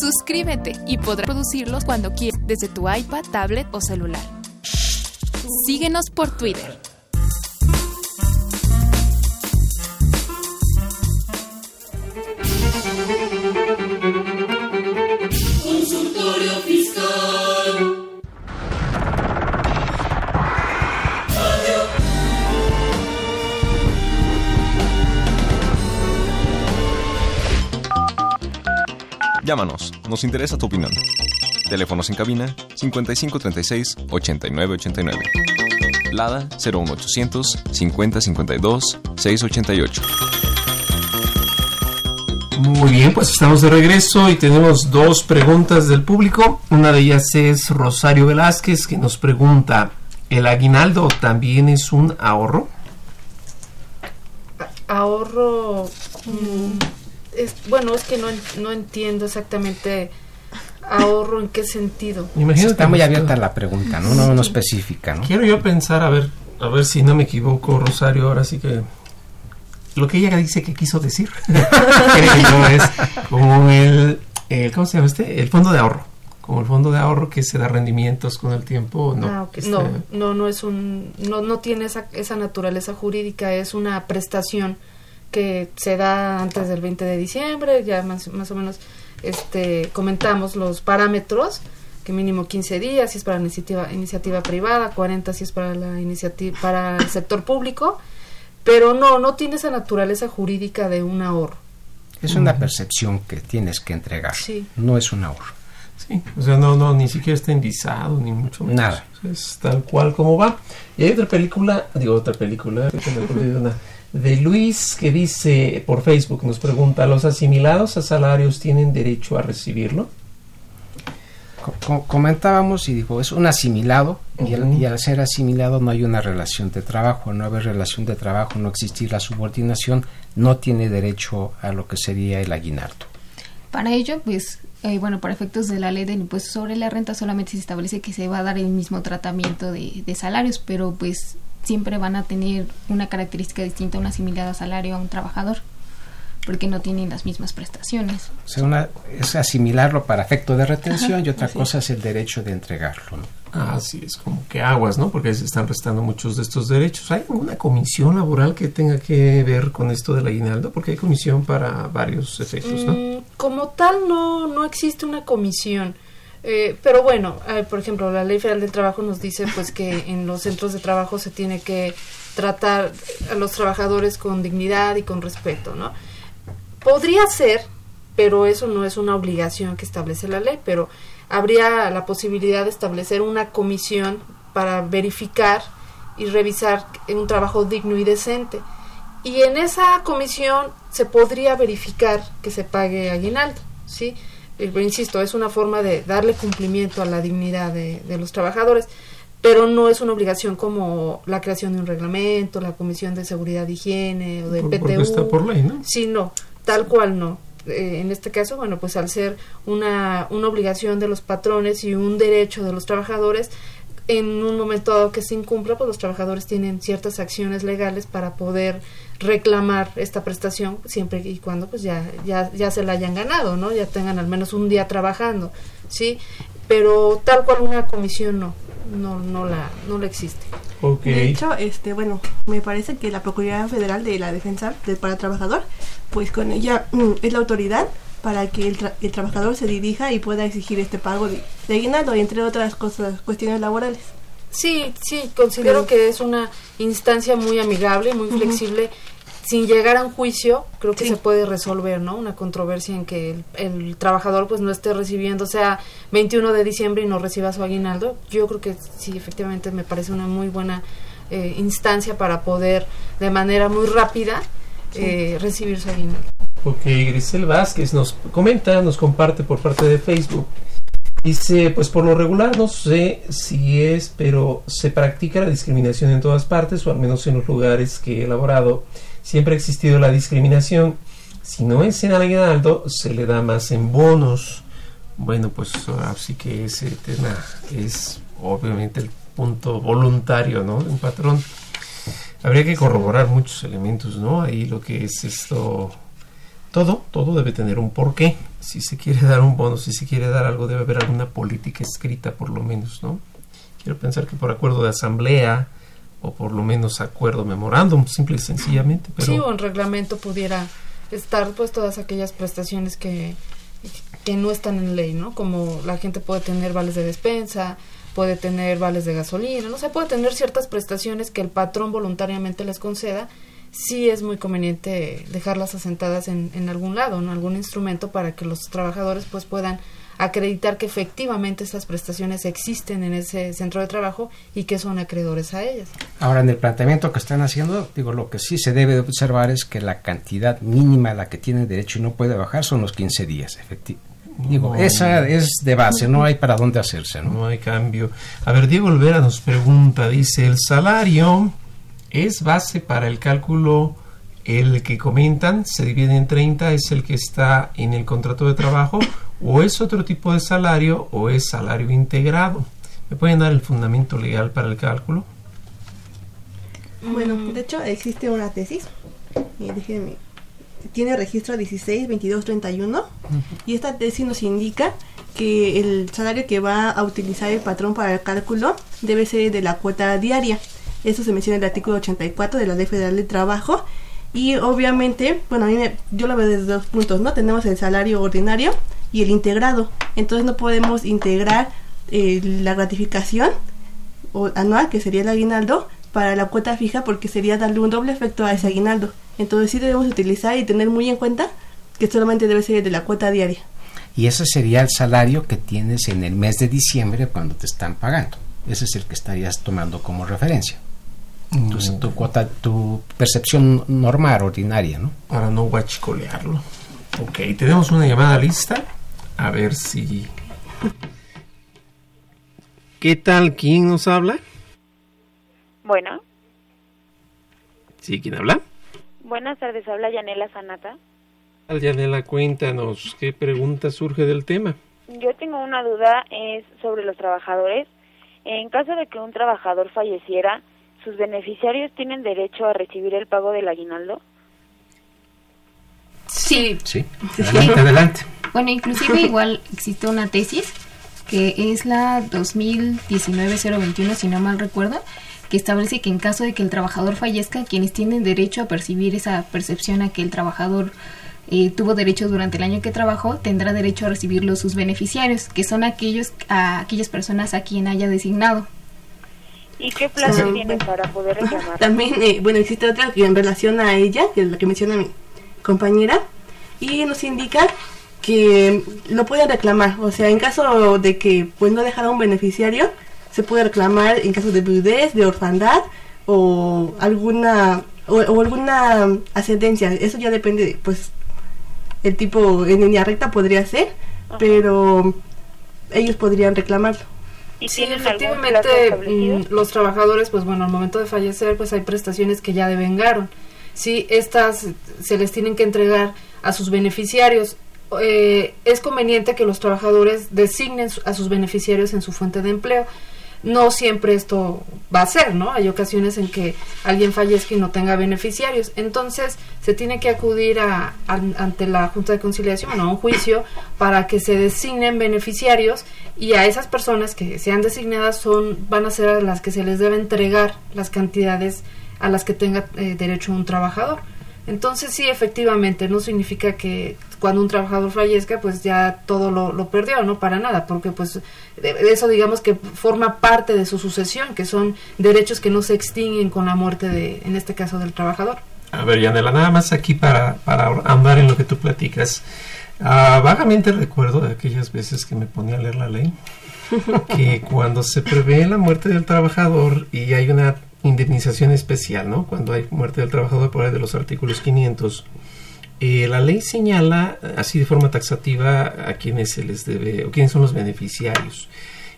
Speaker 2: Suscríbete y podrás producirlos cuando quieras desde tu iPad, tablet o celular. Síguenos por Twitter.
Speaker 10: Llámanos, nos interesa tu opinión. Teléfonos en cabina 5536 8989. Lada 01800 5052 688.
Speaker 1: Muy bien, pues estamos de regreso y tenemos dos preguntas del público. Una de ellas es Rosario Velázquez que nos pregunta, ¿el aguinaldo también es un ahorro?
Speaker 11: ahorro mm, es, bueno es que no, no entiendo exactamente ahorro en qué sentido
Speaker 3: Está muy abierta la pregunta, ¿no? No, no específica, ¿no?
Speaker 1: Quiero yo pensar, a ver, a ver si no me equivoco, Rosario, ahora sí que lo que ella dice que quiso decir, *laughs* creo es como el, el- ¿cómo se llama este? El fondo de ahorro. como el fondo de ahorro que se da rendimientos con el tiempo, no.
Speaker 11: Ah, okay. no, no, no es un, no, no tiene esa, esa naturaleza jurídica, es una prestación que se da antes del 20 de diciembre, ya más, más o menos este, comentamos los parámetros, que mínimo 15 días si es para la iniciativa, iniciativa privada, 40 si es para la iniciativa para el sector público, pero no, no tiene esa naturaleza jurídica de un ahorro.
Speaker 3: Es una percepción que tienes que entregar,
Speaker 11: sí.
Speaker 3: no es un ahorro.
Speaker 1: Sí, o sea, no, no, ni siquiera está indizado, ni mucho menos.
Speaker 3: Nada.
Speaker 1: Es tal cual como va. Y hay otra película, digo otra película, una, de Luis que dice por Facebook, nos pregunta, ¿los asimilados a salarios tienen derecho a recibirlo?
Speaker 3: Co comentábamos y dijo, es un asimilado uh -huh. y, al, y, al, ser asimilado no hay una relación de trabajo, no haber relación de trabajo, no existir la subordinación, no tiene derecho a lo que sería el aguinaldo.
Speaker 13: Para ello, pues, eh, bueno, para efectos de la ley del impuesto sobre la renta solamente se establece que se va a dar el mismo tratamiento de, de salarios, pero pues siempre van a tener una característica distinta un asimilado a salario a un trabajador porque no tienen las mismas prestaciones.
Speaker 3: O sea, una es asimilarlo para efecto de retención Ajá, y otra cosa es el derecho de entregarlo. ¿no?
Speaker 1: Ah, sí, es como que aguas, ¿no? Porque se están restando muchos de estos derechos. ¿Hay alguna comisión laboral que tenga que ver con esto del aguinaldo? Porque hay comisión para varios efectos, ¿no?
Speaker 11: Mm, como tal, no, no existe una comisión. Eh, pero bueno, eh, por ejemplo, la Ley Federal del Trabajo nos dice pues que en los centros de trabajo se tiene que tratar a los trabajadores con dignidad y con respeto, ¿no? Podría ser, pero eso no es una obligación que establece la ley, pero habría la posibilidad de establecer una comisión para verificar y revisar un trabajo digno y decente. Y en esa comisión se podría verificar que se pague aguinaldo, ¿sí? Pero, insisto, es una forma de darle cumplimiento a la dignidad de, de los trabajadores pero no es una obligación como la creación de un reglamento, la Comisión de Seguridad y Higiene o de
Speaker 1: por,
Speaker 11: PTU.
Speaker 1: Está por ley, ¿no?
Speaker 11: Sí, no, tal cual no. Eh, en este caso, bueno, pues al ser una, una obligación de los patrones y un derecho de los trabajadores, en un momento dado que se incumpla, pues los trabajadores tienen ciertas acciones legales para poder reclamar esta prestación siempre y cuando pues ya, ya, ya se la hayan ganado, ¿no? Ya tengan al menos un día trabajando, ¿sí? Pero tal cual una comisión no, no, no la, no la existe.
Speaker 1: Okay.
Speaker 12: De hecho, este, bueno, me parece que la Procuraduría Federal de la Defensa del para el Trabajador, pues con ella mm, es la autoridad para que el, tra el, trabajador se dirija y pueda exigir este pago de, de aguinaldo y entre otras cosas, cuestiones laborales.
Speaker 11: Sí, sí, considero Pero, que es una instancia muy amigable, muy uh -huh. flexible. Sin llegar a un juicio, creo que sí. se puede resolver, ¿no? Una controversia en que el, el, trabajador pues no esté recibiendo, sea 21 de diciembre y no reciba su aguinaldo. Yo creo que sí, efectivamente me parece una muy buena eh, instancia para poder de manera muy rápida sí. eh, recibir su aguinaldo.
Speaker 1: Ok, Grisel Vázquez nos comenta, nos comparte por parte de Facebook. Dice, pues por lo regular no sé si es, pero se practica la discriminación en todas partes, o al menos en los lugares que he elaborado. Siempre ha existido la discriminación. Si no es en aguinaldo, se le da más en bonos. Bueno, pues así que ese tema es obviamente el punto voluntario, ¿no? Un patrón. Habría que corroborar muchos elementos, ¿no? Ahí lo que es esto todo, todo debe tener un porqué. Si se quiere dar un bono, si se quiere dar algo, debe haber alguna política escrita, por lo menos, ¿no? Quiero pensar que por acuerdo de asamblea o por lo menos acuerdo memorándum, simple y sencillamente. Pero...
Speaker 11: Sí, o en reglamento pudiera estar pues todas aquellas prestaciones que, que no están en ley, ¿no? Como la gente puede tener vales de despensa, puede tener vales de gasolina, no se puede tener ciertas prestaciones que el patrón voluntariamente les conceda sí es muy conveniente dejarlas asentadas en, en algún lado, en algún instrumento para que los trabajadores pues puedan acreditar que efectivamente estas prestaciones existen en ese centro de trabajo y que son acreedores a ellas.
Speaker 3: Ahora, en el planteamiento que están haciendo, digo, lo que sí se debe de observar es que la cantidad mínima a la que tiene derecho y no puede bajar son los 15 días, efectivamente. Digo, no, esa es de base, no hay para dónde hacerse, ¿no?
Speaker 1: No hay cambio. A ver, Diego Olvera nos pregunta, dice, el salario es base para el cálculo el que comentan, se divide en 30, es el que está en el contrato de trabajo, o es otro tipo de salario, o es salario integrado. ¿Me pueden dar el fundamento legal para el cálculo?
Speaker 12: Bueno, de hecho existe una tesis, déjenme, tiene registro 16, 22, 31, uh -huh. y esta tesis nos indica que el salario que va a utilizar el patrón para el cálculo debe ser de la cuota diaria. Eso se menciona en el artículo 84 de la Ley Federal de Trabajo. Y obviamente, bueno, a mí me- yo lo veo desde dos puntos, ¿no? Tenemos el salario ordinario y el integrado. Entonces no podemos integrar eh, la gratificación o anual, que sería el aguinaldo, para la cuota fija porque sería darle un doble efecto a ese aguinaldo. Entonces sí debemos utilizar y tener muy en cuenta que solamente debe ser de la cuota diaria.
Speaker 3: Y ese sería el salario que tienes en el mes de diciembre cuando te están pagando. Ese es el que estarías tomando como referencia. Entonces, tu cuota, tu percepción normal, ordinaria, ¿no?
Speaker 1: Para no guachicolearlo. Ok, tenemos una llamada lista. A ver si. ¿Qué tal? ¿Quién nos habla?
Speaker 16: Bueno,
Speaker 1: Sí, ¿quién habla?
Speaker 16: buenas tardes, habla Yanela Sanata.
Speaker 1: Yanela, cuéntanos, ¿qué pregunta surge del tema?
Speaker 16: Yo tengo una duda, es sobre los trabajadores. En caso de que un trabajador falleciera, ¿sus beneficiarios tienen derecho a recibir el pago del aguinaldo?
Speaker 13: Sí.
Speaker 3: Sí, adelante, adelante.
Speaker 13: Bueno, inclusive *laughs* igual existe una tesis que es la 2019-021, si no mal recuerdo, que establece que en caso de que el trabajador fallezca, quienes tienen derecho a percibir esa percepción a que el trabajador eh, tuvo derecho durante el año que trabajó, tendrá derecho a recibirlo sus beneficiarios, que son aquellos a aquellas personas a quien haya designado.
Speaker 16: ¿Y qué plazo
Speaker 12: Sí.
Speaker 16: tienen para poder reclamar?
Speaker 12: También, eh, bueno, existe otra que en relación a ella, que es la que menciona mi compañera, y nos indica que lo pueden reclamar. O sea, en caso de que pues no dejara un beneficiario, se puede reclamar en caso de viudez, de orfandad o alguna o, o alguna ascendencia. Eso ya depende, pues, el tipo en línea recta podría ser, pero ellos podrían reclamarlo.
Speaker 16: ¿Y
Speaker 11: Sí, efectivamente mm, los trabajadores, pues bueno, al momento de fallecer, pues hay prestaciones que ya devengaron. Sí, estas se les tienen que entregar a sus beneficiarios. Eh, es conveniente que los trabajadores designen a sus beneficiarios en su fuente de empleo. No siempre esto va a ser, ¿no? Hay ocasiones en que alguien fallezca y no tenga beneficiarios. Entonces, se tiene que acudir a, an- ante la Junta de Conciliación o a un juicio para que se designen beneficiarios y a esas personas que sean designadas son van a ser a las que se les debe entregar las cantidades a las que tenga eh, derecho un trabajador. Entonces sí, efectivamente, no significa que cuando un trabajador fallezca, pues ya todo lo, lo perdió, no para nada, porque pues de eso digamos que forma parte de su sucesión, que son derechos que no se extinguen con la muerte de, en este caso, del trabajador.
Speaker 1: A ver, Yanela, nada más aquí para, para andar en lo que tú platicas. Ah, vagamente recuerdo de aquellas veces que me ponía a leer la ley, que cuando se prevé la muerte del trabajador y hay una indemnización especial, ¿no? Cuando hay muerte del trabajador por ahí de los artículos 500, eh, la ley señala así de forma taxativa a quienes se les debe o quiénes son los beneficiarios.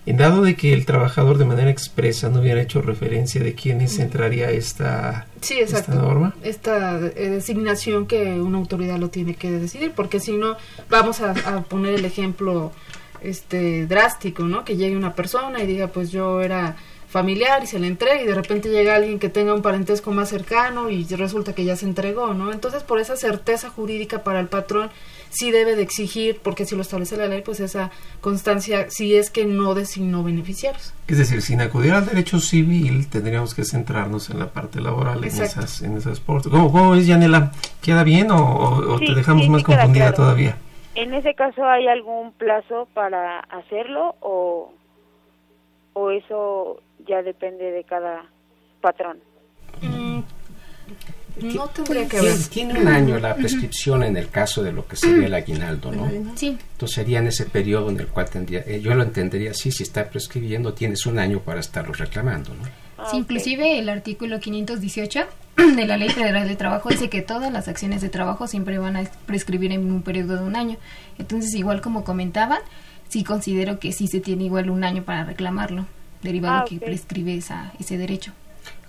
Speaker 1: En dado de que el trabajador de manera expresa no hubiera hecho referencia de quiénes entraría esta,
Speaker 11: Sí,
Speaker 1: esta norma,
Speaker 11: Esta eh, designación que una autoridad lo tiene que decidir, porque si no, vamos a, a poner el ejemplo este drástico, ¿no? Que llegue una persona y diga, pues yo era familiar y se le entregue y de repente llega alguien que tenga un parentesco más cercano y resulta que ya se entregó, ¿no? Entonces, por esa certeza jurídica para el patrón, sí debe de exigir, porque si lo establece la ley, pues esa constancia, si es que no designó beneficiarios.
Speaker 1: es decir, sin acudir al derecho civil, tendríamos que centrarnos en la parte laboral, en esas, en esas. ¿Cómo, cómo es, Yanela? ¿Queda bien o, o- o
Speaker 16: Sí,
Speaker 1: te dejamos
Speaker 16: sí,
Speaker 1: más
Speaker 16: sí
Speaker 1: confundida
Speaker 16: claro.
Speaker 1: todavía?
Speaker 16: ¿En ese caso hay algún plazo para hacerlo o, o eso ya depende de cada patrón?
Speaker 11: No tendría que
Speaker 3: Tiene,
Speaker 11: ver.
Speaker 3: tiene un año la prescripción en el caso de lo que sería el aguinaldo, ¿no? *clears throat*
Speaker 13: Sí.
Speaker 3: Entonces sería en ese periodo en el cual tendría, eh, yo lo entendería así, si está prescribiendo, tienes un año para estarlo reclamando, ¿no?
Speaker 13: Sí, inclusive el artículo 518 *clears throat* de la Ley Federal de Trabajo dice que todas las acciones de trabajo siempre van a prescribir en un periodo de un año. Entonces, igual como comentaban, sí considero que sí se tiene igual un año para reclamarlo, derivado
Speaker 11: Ah,
Speaker 13: que prescribe esa, ese derecho.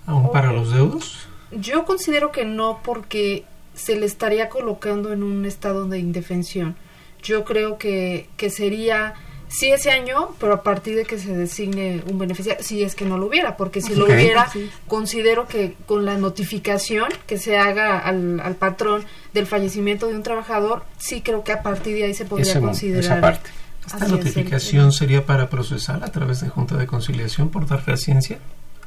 Speaker 1: ¿Aún para los deudos?
Speaker 11: Yo considero que no porque se le estaría colocando en un estado de indefensión. Yo creo que, que sería, sí ese año, pero a partir de que se designe un beneficiario, si es que no lo hubiera, porque si lo hubiera, considero que con la notificación que se haga al, al patrón del fallecimiento de un trabajador, sí creo que a partir de ahí se podría
Speaker 3: Esa-
Speaker 11: considerar
Speaker 3: esa parte.
Speaker 1: ¿Esta notificación sería para procesar a través de Junta de Conciliación por dar ciencia?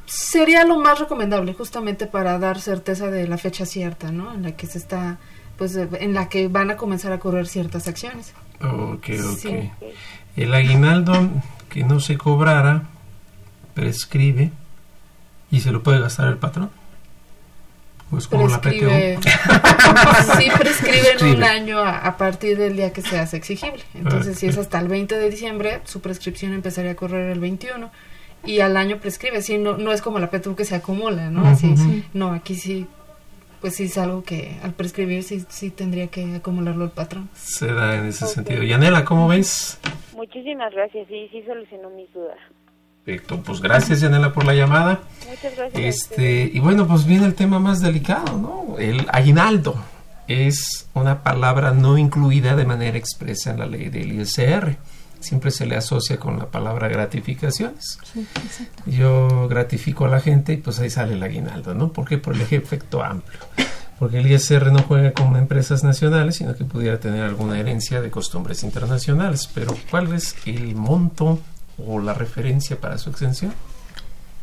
Speaker 11: Sería lo más recomendable, justamente para dar certeza de la fecha cierta, ¿no? En la que se está, pues, en la que van a comenzar a correr ciertas acciones.
Speaker 1: Ok, ok. El aguinaldo que no se cobrara prescribe y se lo puede gastar el patrón. Pues como
Speaker 11: prescribe, la *laughs* sí, prescribe en un año a, partir del día que se hace exigible. Entonces, si es hasta el 20 de diciembre, su prescripción empezaría a correr el 21 y al año prescribe. Sí, no, no es como la PTU que se acumula, ¿no? No, aquí sí, pues sí es algo que al prescribir sí, sí tendría que acumularlo el patrón.
Speaker 1: Se da en ese sentido. Yanela, ¿cómo ves?
Speaker 16: Muchísimas gracias, sí, sí solucionó mis dudas.
Speaker 1: Perfecto, pues gracias Yanela por la llamada.
Speaker 16: Muchas gracias.
Speaker 1: Este, y bueno, pues viene el tema más delicado, ¿no? El aguinaldo es una palabra no incluida de manera expresa en la ley del ISR. Siempre se le asocia con la palabra gratificaciones. Sí, Yo gratifico a la gente y pues ahí sale el aguinaldo, ¿no? ¿Por qué? Por el efecto amplio. Porque el ISR no juega con empresas nacionales, sino que pudiera tener alguna herencia de costumbres internacionales. Pero ¿cuál es el monto o la referencia para su exención?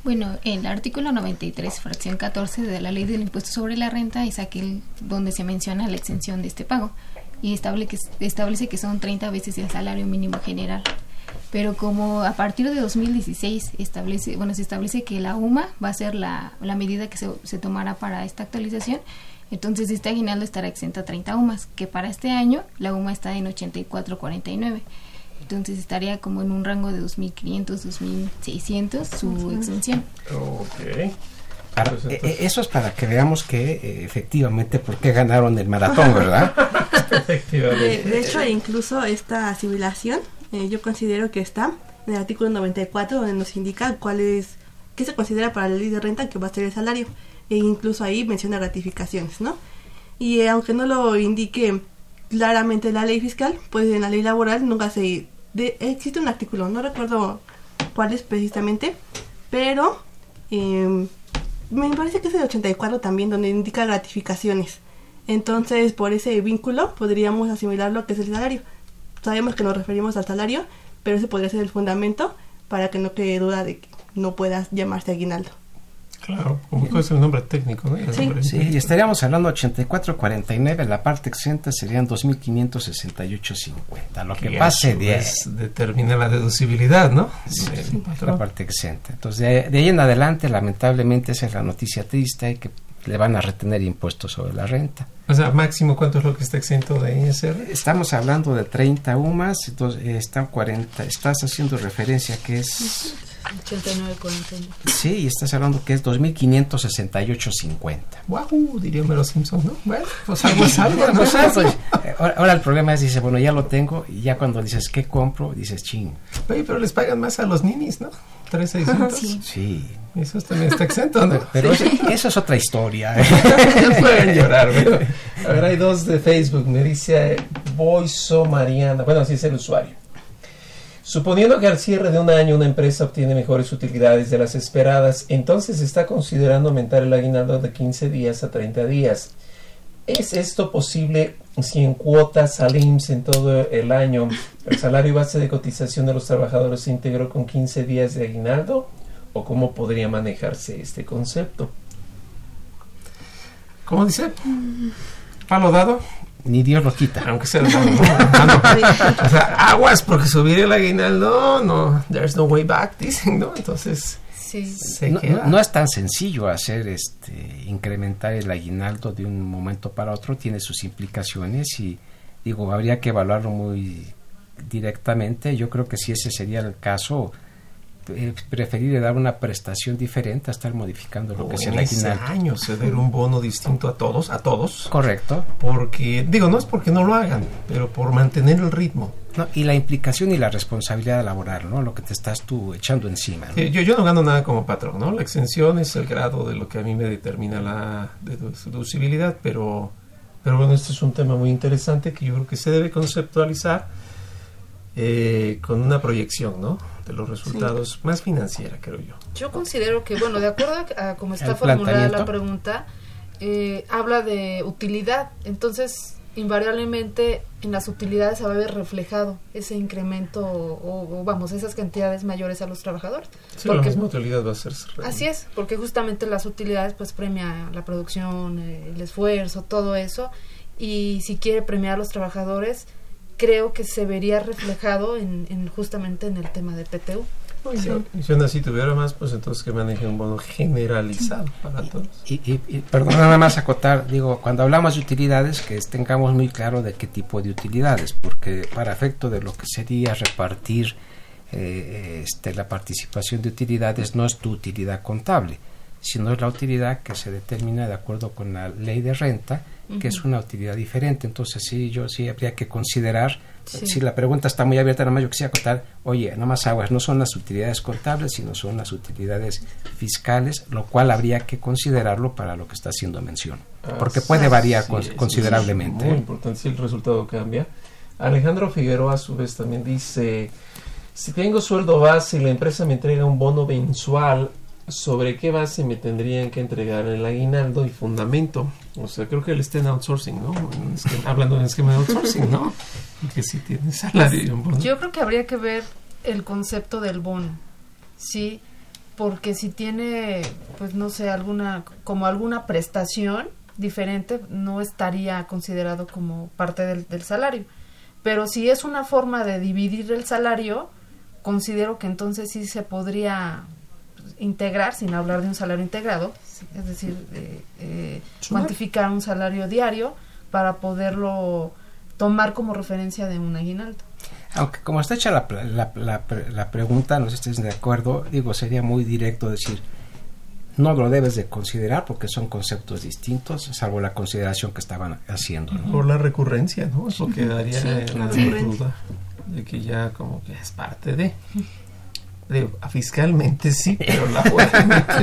Speaker 13: Bueno, el artículo 93, fracción 14 de la ley del impuesto sobre la renta es aquel donde se menciona la exención de este pago y establece que, establece que son 30 veces el salario mínimo general. Pero como a partir de 2016 establece, bueno, se establece que la UMA va a ser la, medida que se, se tomará para esta actualización, entonces este aguinaldo estará exenta a 30 UMAS, que para este año la UMA está en 84.49 entonces estaría como en un rango de 2.500, 2.600 su exención.
Speaker 1: Ok.
Speaker 3: Pues e, e, eso es para que veamos que eh, efectivamente por qué ganaron el maratón, ¿verdad? *laughs*
Speaker 12: efectivamente. De, hecho, incluso esta asimilación, eh, yo considero que está en el artículo 94, donde nos indica cuál es, qué se considera para la ley de renta que va a ser el salario. E incluso ahí menciona gratificaciones, ¿no? Y eh, aunque no lo indique claramente la ley fiscal, pues en la ley laboral nunca se existe un artículo, no recuerdo cuál es precisamente, pero em, me parece que es el 84 también, donde indica gratificaciones. Entonces, por ese vínculo podríamos asimilar lo que es el salario. Sabemos que nos referimos al salario, pero ese podría ser el fundamento para que no quede duda de que no puedas llamarse aguinaldo.
Speaker 1: Claro, como es el nombre técnico, ¿no?
Speaker 3: sí. sí, y estaríamos hablando 84.49, la parte exenta serían 2.568.50. Lo que pase de
Speaker 1: determina la deducibilidad, ¿no?
Speaker 3: Sí, la parte exenta. Entonces, de, ahí en adelante, lamentablemente, esa es la noticia triste, que le van a retener impuestos sobre la renta.
Speaker 1: O sea, máximo, ¿cuánto es lo que está exento de ISR?
Speaker 3: Estamos hablando de 30 UMAS, entonces eh, están 40, estás haciendo referencia que es
Speaker 11: 89,49.
Speaker 3: Sí, y estás hablando que es 2.568.50.
Speaker 1: ¡Wow! Diría Mero Simpson, ¿no? Bueno, pues algo es algo, ¿no? *laughs* Pues,
Speaker 3: eh, ahora, el problema es, dice, bueno, ya lo tengo, y ya cuando dices, ¿qué compro? Dices, ching.
Speaker 1: Oye, pero les pagan más a los ninis, ¿no? 3.600.
Speaker 3: Sí. sí.
Speaker 1: Eso también está exento, ¿no? *laughs*
Speaker 3: Pero eso, es otra historia. *laughs*
Speaker 1: pueden llorar, ¿no? A ver, hay dos de Facebook. Me dice Boiso Mariana. Bueno, así es el usuario. Suponiendo que al cierre de un año una empresa obtiene mejores utilidades de las esperadas, entonces está considerando aumentar el aguinaldo de 15 días a 30 días. ¿Es esto posible si en cuotas al IMSS en todo el año el salario base de cotización de los trabajadores se integró con 15 días de aguinaldo? ¿O cómo podría manejarse este concepto? ¿Cómo dice? ¿Palo dado?
Speaker 3: Ni Dios lo quita.
Speaker 1: Aunque sea *laughs* O sea, aguas porque subir el aguinaldo, no, there's no way back, dicen, ¿no? Entonces,
Speaker 3: no, es tan sencillo hacer este incrementar el aguinaldo de un momento para otro, tiene sus implicaciones y digo, habría que evaluarlo muy directamente. Yo creo que si ese sería el caso, eh, preferir dar una prestación diferente a estar modificando lo que es el aguinaldo.
Speaker 1: año ceder un bono distinto a todos, a todos.
Speaker 3: Correcto.
Speaker 1: Porque, digo, no es porque no lo hagan, pero por mantener el ritmo.
Speaker 3: No, y la implicación y la responsabilidad laboral, ¿no? Lo que te estás tú echando encima.
Speaker 1: yo, yo no gano nada como patrón, ¿no? La exención es el grado de lo que a mí me determina la deducibilidad, pero, pero bueno, este es un tema muy interesante que yo creo que se debe conceptualizar eh, con una proyección, ¿no? De los resultados más financiera, creo yo.
Speaker 11: Yo considero que, bueno, de acuerdo a, cómo está formulada la pregunta, eh, habla de utilidad. Entonces, invariablemente en las utilidades se va a ver reflejado ese incremento o, vamos, esas cantidades mayores a los trabajadores.
Speaker 1: Sí, porque la misma utilidad va a ser.
Speaker 11: Así es, porque justamente las utilidades pues premia la producción, eh, el esfuerzo, todo eso. Y si quiere premiar a los trabajadores, creo que se vería reflejado en, en justamente en el tema de PTU.
Speaker 1: Y si aún así tuviera más, pues entonces que maneje un bono generalizado para todos.
Speaker 3: Y, y, perdón, nada más acotar, digo, cuando hablamos de utilidades, que tengamos muy claro de qué tipo de utilidades, porque para efecto de lo que sería repartir eh, este, la participación de utilidades no es tu utilidad contable, sino es la utilidad que se determina de acuerdo con la ley de renta, que es una utilidad diferente. Entonces sí, yo sí habría que considerar si la pregunta está muy abierta, nada más yo quisiera contar, oye, no más aguas, no son las utilidades contables, sino son las utilidades fiscales, lo cual habría que considerarlo para lo que está haciendo mención, porque puede variar considerablemente.
Speaker 1: muy importante si el resultado cambia. Alejandro Figueroa a su vez también dice, si tengo sueldo base y la empresa me entrega un bono mensual, ¿sobre qué base me tendrían que entregar el aguinaldo y fundamento? O sea, creo que él está en outsourcing, ¿no? hablando de esquema de outsourcing, ¿no? *laughs* que sí tiene salario
Speaker 11: Yo creo que habría que ver el concepto del bono, ¿sí? Porque si tiene, pues no sé, alguna, como alguna prestación diferente, no estaría considerado como parte del, del salario. Pero si es una forma de dividir el salario, considero que entonces sí se podría integrar, sin hablar de un salario integrado, es decir, eh, eh, cuantificar un salario diario para poderlo tomar como referencia de un aguinaldo.
Speaker 3: Aunque como está hecha la, la, la, pregunta, no sé si estés de acuerdo, digo, sería muy directo decir, no lo debes de considerar porque son conceptos distintos, salvo la consideración que estaban haciendo.
Speaker 1: Por la recurrencia, ¿no? Eso quedaría en la duda de que ya como que es parte de fiscalmente sí, pero la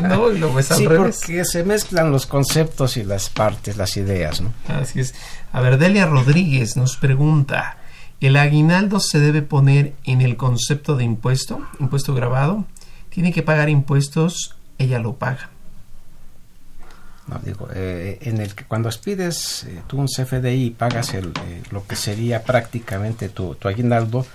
Speaker 1: no, y al
Speaker 3: sí, porque se mezclan los conceptos y las partes, las ideas, ¿no?
Speaker 1: Así es. A ver, Delia Rodríguez nos pregunta, ¿el aguinaldo se debe poner en el concepto de impuesto, impuesto grabado? ¿Tiene que pagar impuestos? Ella lo paga.
Speaker 3: No, digo, eh, en el que cuando pides eh, tú un CFDI y pagas el, eh, lo que sería prácticamente tu, tu, aguinaldo,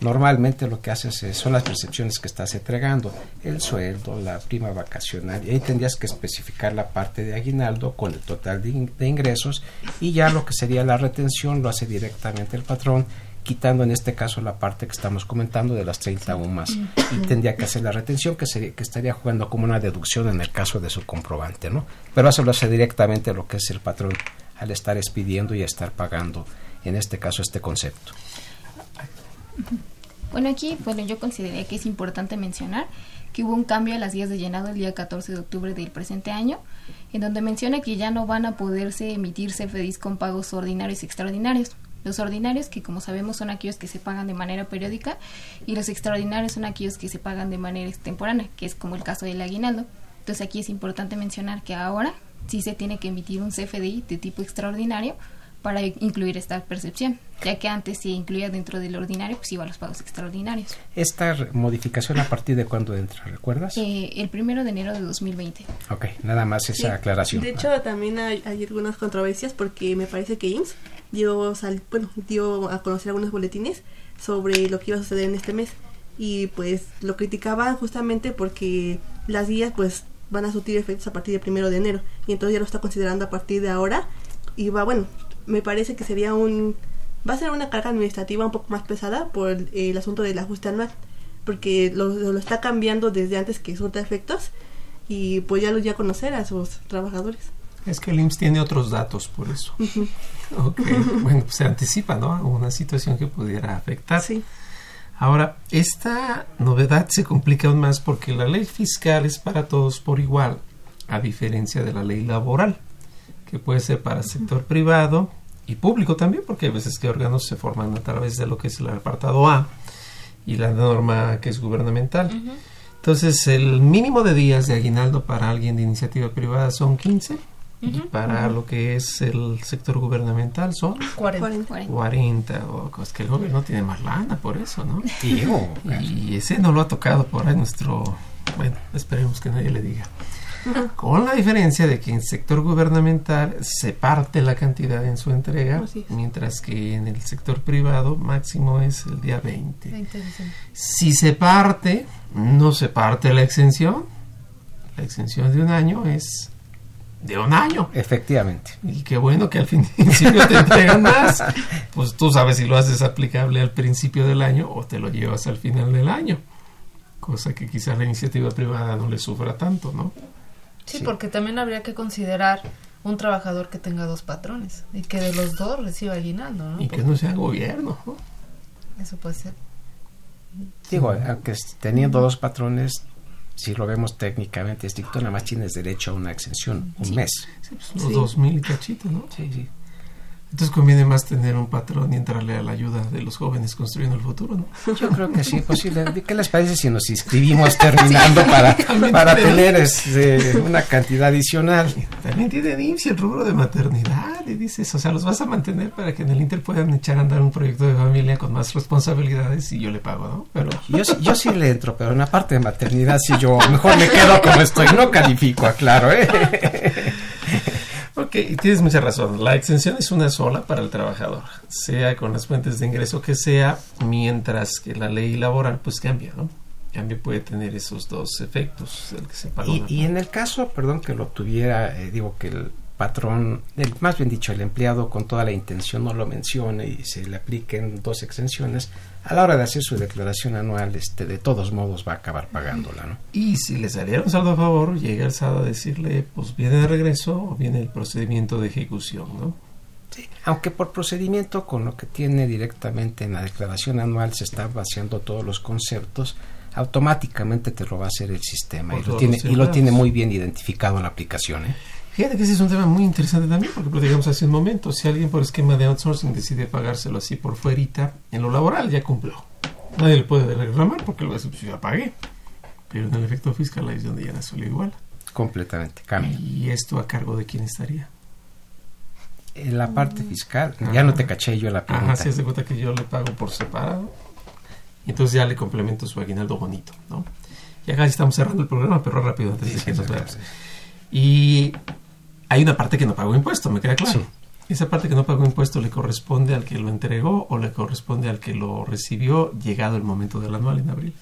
Speaker 3: normalmente lo que haces son las percepciones que estás entregando, el sueldo, la prima vacacional, y ahí tendrías que especificar la parte de aguinaldo con el total de ingresos y ya lo que sería la retención lo hace directamente el patrón quitando en este caso la parte que estamos comentando de las 30 UMAS y tendría que hacer la retención que sería que estaría jugando como una deducción en el caso de su comprobante, ¿no? Pero eso lo hace directamente lo que es el patrón al estar expidiendo y estar pagando en este caso este concepto.
Speaker 13: Bueno, aquí, bueno, yo consideraría que es importante mencionar que hubo un cambio a las guías de llenado el día 14 de octubre del presente año, en donde menciona que ya no van a poderse emitir CFDIs con pagos ordinarios y extraordinarios. Los ordinarios, que como sabemos son aquellos que se pagan de manera periódica, y los extraordinarios son aquellos que se pagan de manera extemporánea, que es como el caso del aguinaldo. Entonces aquí es importante mencionar que ahora sí se tiene que emitir un CFDI de tipo extraordinario para incluir esta percepción, ya que antes se incluía dentro del ordinario, pues iba a los pagos extraordinarios.
Speaker 3: ¿Esta modificación a partir de cuándo entra, recuerdas?
Speaker 13: Eh, el primero de enero de 2020.
Speaker 3: Ok, nada más esa aclaración.
Speaker 12: De hecho, también hay, hay, algunas controversias porque me parece que IMSS dio, bueno, dio a conocer algunos boletines sobre lo que iba a suceder en este mes y pues lo criticaban justamente porque las guías pues van a surtir efectos a partir del primero de enero y entonces ya lo está considerando a partir de ahora y va bueno me parece que sería un va a ser una carga administrativa un poco más pesada por el, asunto del ajuste anual porque lo, lo, está cambiando desde antes que surta efectos y pues ya lo ya conocer a sus trabajadores
Speaker 1: es que el IMSS tiene otros datos por eso. *laughs* bueno, pues se anticipa, ¿no? Una situación que pudiera afectar. Sí. Ahora, esta novedad se complica aún más porque la ley fiscal es para todos por igual, a diferencia de la ley laboral, que puede ser para el sector privado y público también, porque a veces que órganos se forman a través de lo que es el apartado A y la norma que es gubernamental. Entonces, el mínimo de días de aguinaldo para alguien de iniciativa privada son 15 y para lo que es el sector gubernamental son
Speaker 11: 40.
Speaker 1: 40. o es que el gobierno tiene más lana por eso, ¿no? *laughs* y ese no lo ha tocado por ahí nuestro... Bueno, esperemos que nadie le diga. Con la diferencia de que en el sector gubernamental se parte la cantidad en su entrega, mientras que en el sector privado máximo es el día 20. Si se parte, no se parte la exención. La exención de un año es de un año.
Speaker 3: Efectivamente.
Speaker 1: Y qué bueno que al principio *laughs* te entregan más. Pues tú sabes si lo haces aplicable al principio del año o te lo llevas al final del año. Cosa que quizás la iniciativa privada no le sufra tanto, ¿no?
Speaker 11: Sí, porque también habría que considerar un trabajador que tenga dos patrones y que de los dos reciba aguinaldo, ¿no?
Speaker 1: Y que no sea gobierno, ¿no?
Speaker 11: Eso puede ser.
Speaker 3: Digo, aunque teniendo dos patrones, si lo vemos técnicamente estricto, nada más tienes derecho a una exención, un mes.
Speaker 1: Sí, pues los dos mil y cachito, ¿no? Sí, sí. Entonces conviene más tener un patrón y entrarle a la ayuda de los jóvenes construyendo el futuro, ¿no?
Speaker 3: Yo creo que sí, *laughs* posible. ¿Qué les parece si nos inscribimos terminando para, *laughs* para tener este, una cantidad adicional?
Speaker 1: También tiene IMSS el rubro de maternidad y dices, o sea, los vas a mantener para que en el Inter puedan echar a andar un proyecto de familia con más responsabilidades y yo le pago, ¿no?
Speaker 3: Pero *laughs* yo, yo sí le entro, pero en la parte de maternidad sí yo mejor me quedo como estoy, no califico, aclaro, ¿eh?
Speaker 1: Ok, tienes mucha razón. La exención es una sola para el trabajador, sea con las fuentes de ingreso que sea, mientras que la ley laboral pues cambia, ¿no? Cambia puede tener esos dos efectos. El que se
Speaker 3: y, y, en el caso, perdón, que lo tuviera, eh, digo que el patrón, el, más bien dicho, el empleado con toda la intención no lo mencione y se le apliquen dos exenciones, a la hora de hacer su declaración anual, este, de todos modos va a acabar pagándola, ¿no?
Speaker 1: Y si le saliera un saldo a favor, llega el SAD a decirle, pues viene de regreso o viene el procedimiento de ejecución, ¿no?
Speaker 3: Sí, aunque por procedimiento con lo que tiene directamente en la declaración anual se están vaciando todos los conceptos, automáticamente te lo va a hacer el sistema y lo, tiene, y lo tiene muy bien identificado en la aplicación, ¿eh?
Speaker 1: Fíjate que ese es un tema muy interesante también, porque digamos hace un momento, si alguien por esquema de outsourcing decide pagárselo así por fuerita, en lo laboral ya cumplió. Nadie le puede reclamar porque lo pues ya pagué. Pero en el efecto fiscal ahí es donde ya no suele igual.
Speaker 3: Completamente, cambia.
Speaker 1: ¿Y esto a cargo de quién estaría?
Speaker 3: En la parte fiscal, ya no te caché yo la pregunta.
Speaker 1: Ajá, si de cuenta que yo le pago por separado, y entonces ya le complemento su aguinaldo bonito, ¿no? Y acá estamos cerrando el programa, pero rápido antes de que nos veamos. Y hay una parte que no pagó impuesto, me queda claro. Esa parte que no pagó impuesto le corresponde al que lo entregó o le corresponde al que lo recibió llegado el momento del anual en abril.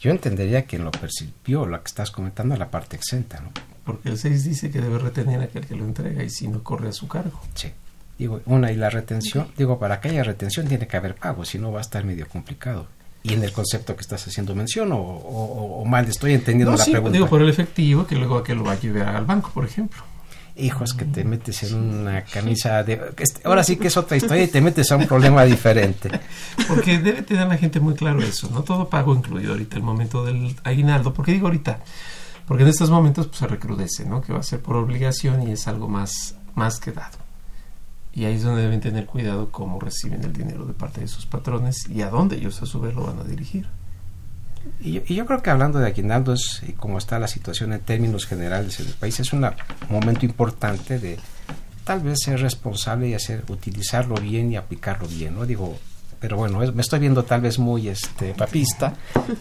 Speaker 3: Yo entendería que lo percibió, lo que estás comentando, la parte exenta, ¿no?
Speaker 1: Porque el 6 dice que debe retener a aquel que lo entrega y si no corre a su cargo.
Speaker 3: Sí. Digo, una, y la retención, digo, para que haya retención tiene que haber pago, si no va a estar medio complicado. Y en el concepto que estás haciendo mención, o, o, mal estoy entendiendo la
Speaker 1: sí,
Speaker 3: pregunta.
Speaker 1: Digo, por el efectivo, que luego a que lo va a llevar al banco, por ejemplo.
Speaker 3: Hijos que te metes en una camisa de este, ahora sí que es otra historia y te metes a un problema diferente. *laughs*
Speaker 1: Porque debe tener la gente muy claro eso no todo pago incluido ahorita el momento del aguinaldo porque digo ahorita porque en estos momentos pues se recrudece no que va a ser por obligación y es algo más más que dado y ahí es donde deben tener cuidado cómo reciben el dinero de parte de sus patrones y a dónde ellos a su vez lo van a dirigir
Speaker 3: y yo, creo que hablando de aguinaldos y cómo está la situación en términos generales en el país, es un momento importante de tal vez ser responsable y hacer utilizarlo bien y aplicarlo bien, ¿no? Digo, pero bueno, me estoy viendo tal vez muy este papista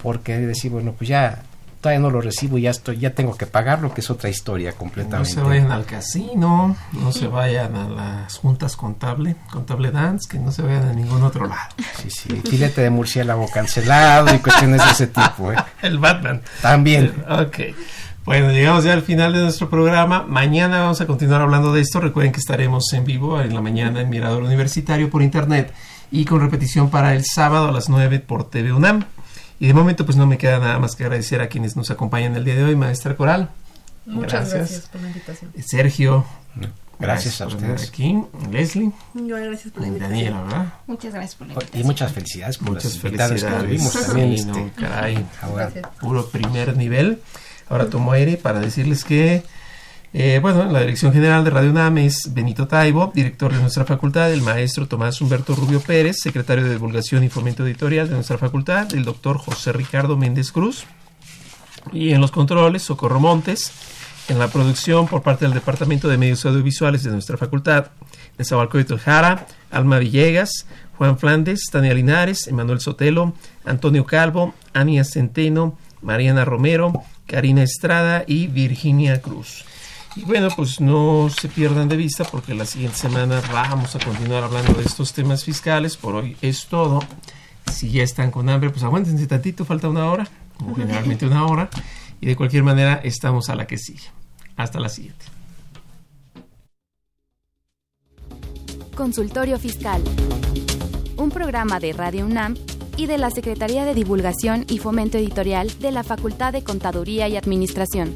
Speaker 3: porque decir, bueno, pues ya todavía no lo recibo, ya estoy, ya tengo que pagarlo, que es otra historia completamente.
Speaker 1: No se vayan al casino, no se vayan a las juntas contable, contable dance, que no se vayan a ningún otro lado.
Speaker 3: Sí, sí, filete de murciélago cancelado y cuestiones de ese tipo. ¿eh? *laughs*
Speaker 1: El Batman.
Speaker 3: También.
Speaker 1: Ok. Bueno, llegamos ya al final de nuestro programa. Mañana vamos a continuar hablando de esto. Recuerden que estaremos en vivo en la mañana en Mirador Universitario por internet y con repetición para el sábado a las 9 por TV UNAM. Y de momento pues no me queda nada más que agradecer a quienes nos acompañan el día de hoy, maestra Coral.
Speaker 11: Muchas gracias, por la invitación.
Speaker 1: Sergio.
Speaker 3: Gracias, a ustedes.
Speaker 1: Aquí, Leslie.
Speaker 12: gracias por la invitación.
Speaker 1: Daniela, ¿verdad?
Speaker 13: Muchas gracias por la invitación.
Speaker 3: Y muchas felicidades por
Speaker 1: muchas
Speaker 3: las
Speaker 1: felicidades
Speaker 3: que tuvimos también.
Speaker 1: Sí,
Speaker 3: este,
Speaker 1: no, caray.
Speaker 3: Ahora,
Speaker 1: puro primer nivel. Ahora tomo aire para decirles que eh, bueno, la dirección general de Radio UNAM es Benito Taibo, director de nuestra facultad, el maestro Tomás Humberto Rubio Pérez, secretario de Divulgación y Fomento Editorial de nuestra facultad, el doctor José Ricardo Méndez Cruz, y en los controles, Socorro Montes, en la producción por parte del Departamento de Medios Audiovisuales de nuestra facultad, Nezahualcóyotl Jara, Alma Villegas, Juan Flandes, Tania Linares, Emanuel Sotelo, Antonio Calvo, Ania Centeno, Mariana Romero, Karina Estrada y Virginia Cruz. Y bueno, pues no se pierdan de vista porque la siguiente semana vamos a continuar hablando de estos temas fiscales. Por hoy es todo. Si ya están con hambre, pues aguántense tantito, falta una hora, o generalmente una hora. Y de cualquier manera, estamos a la que sigue. Hasta la siguiente.
Speaker 7: Consultorio Fiscal. Un programa de Radio UNAM y de la Secretaría de Divulgación y Fomento Editorial de la Facultad de Contaduría y Administración.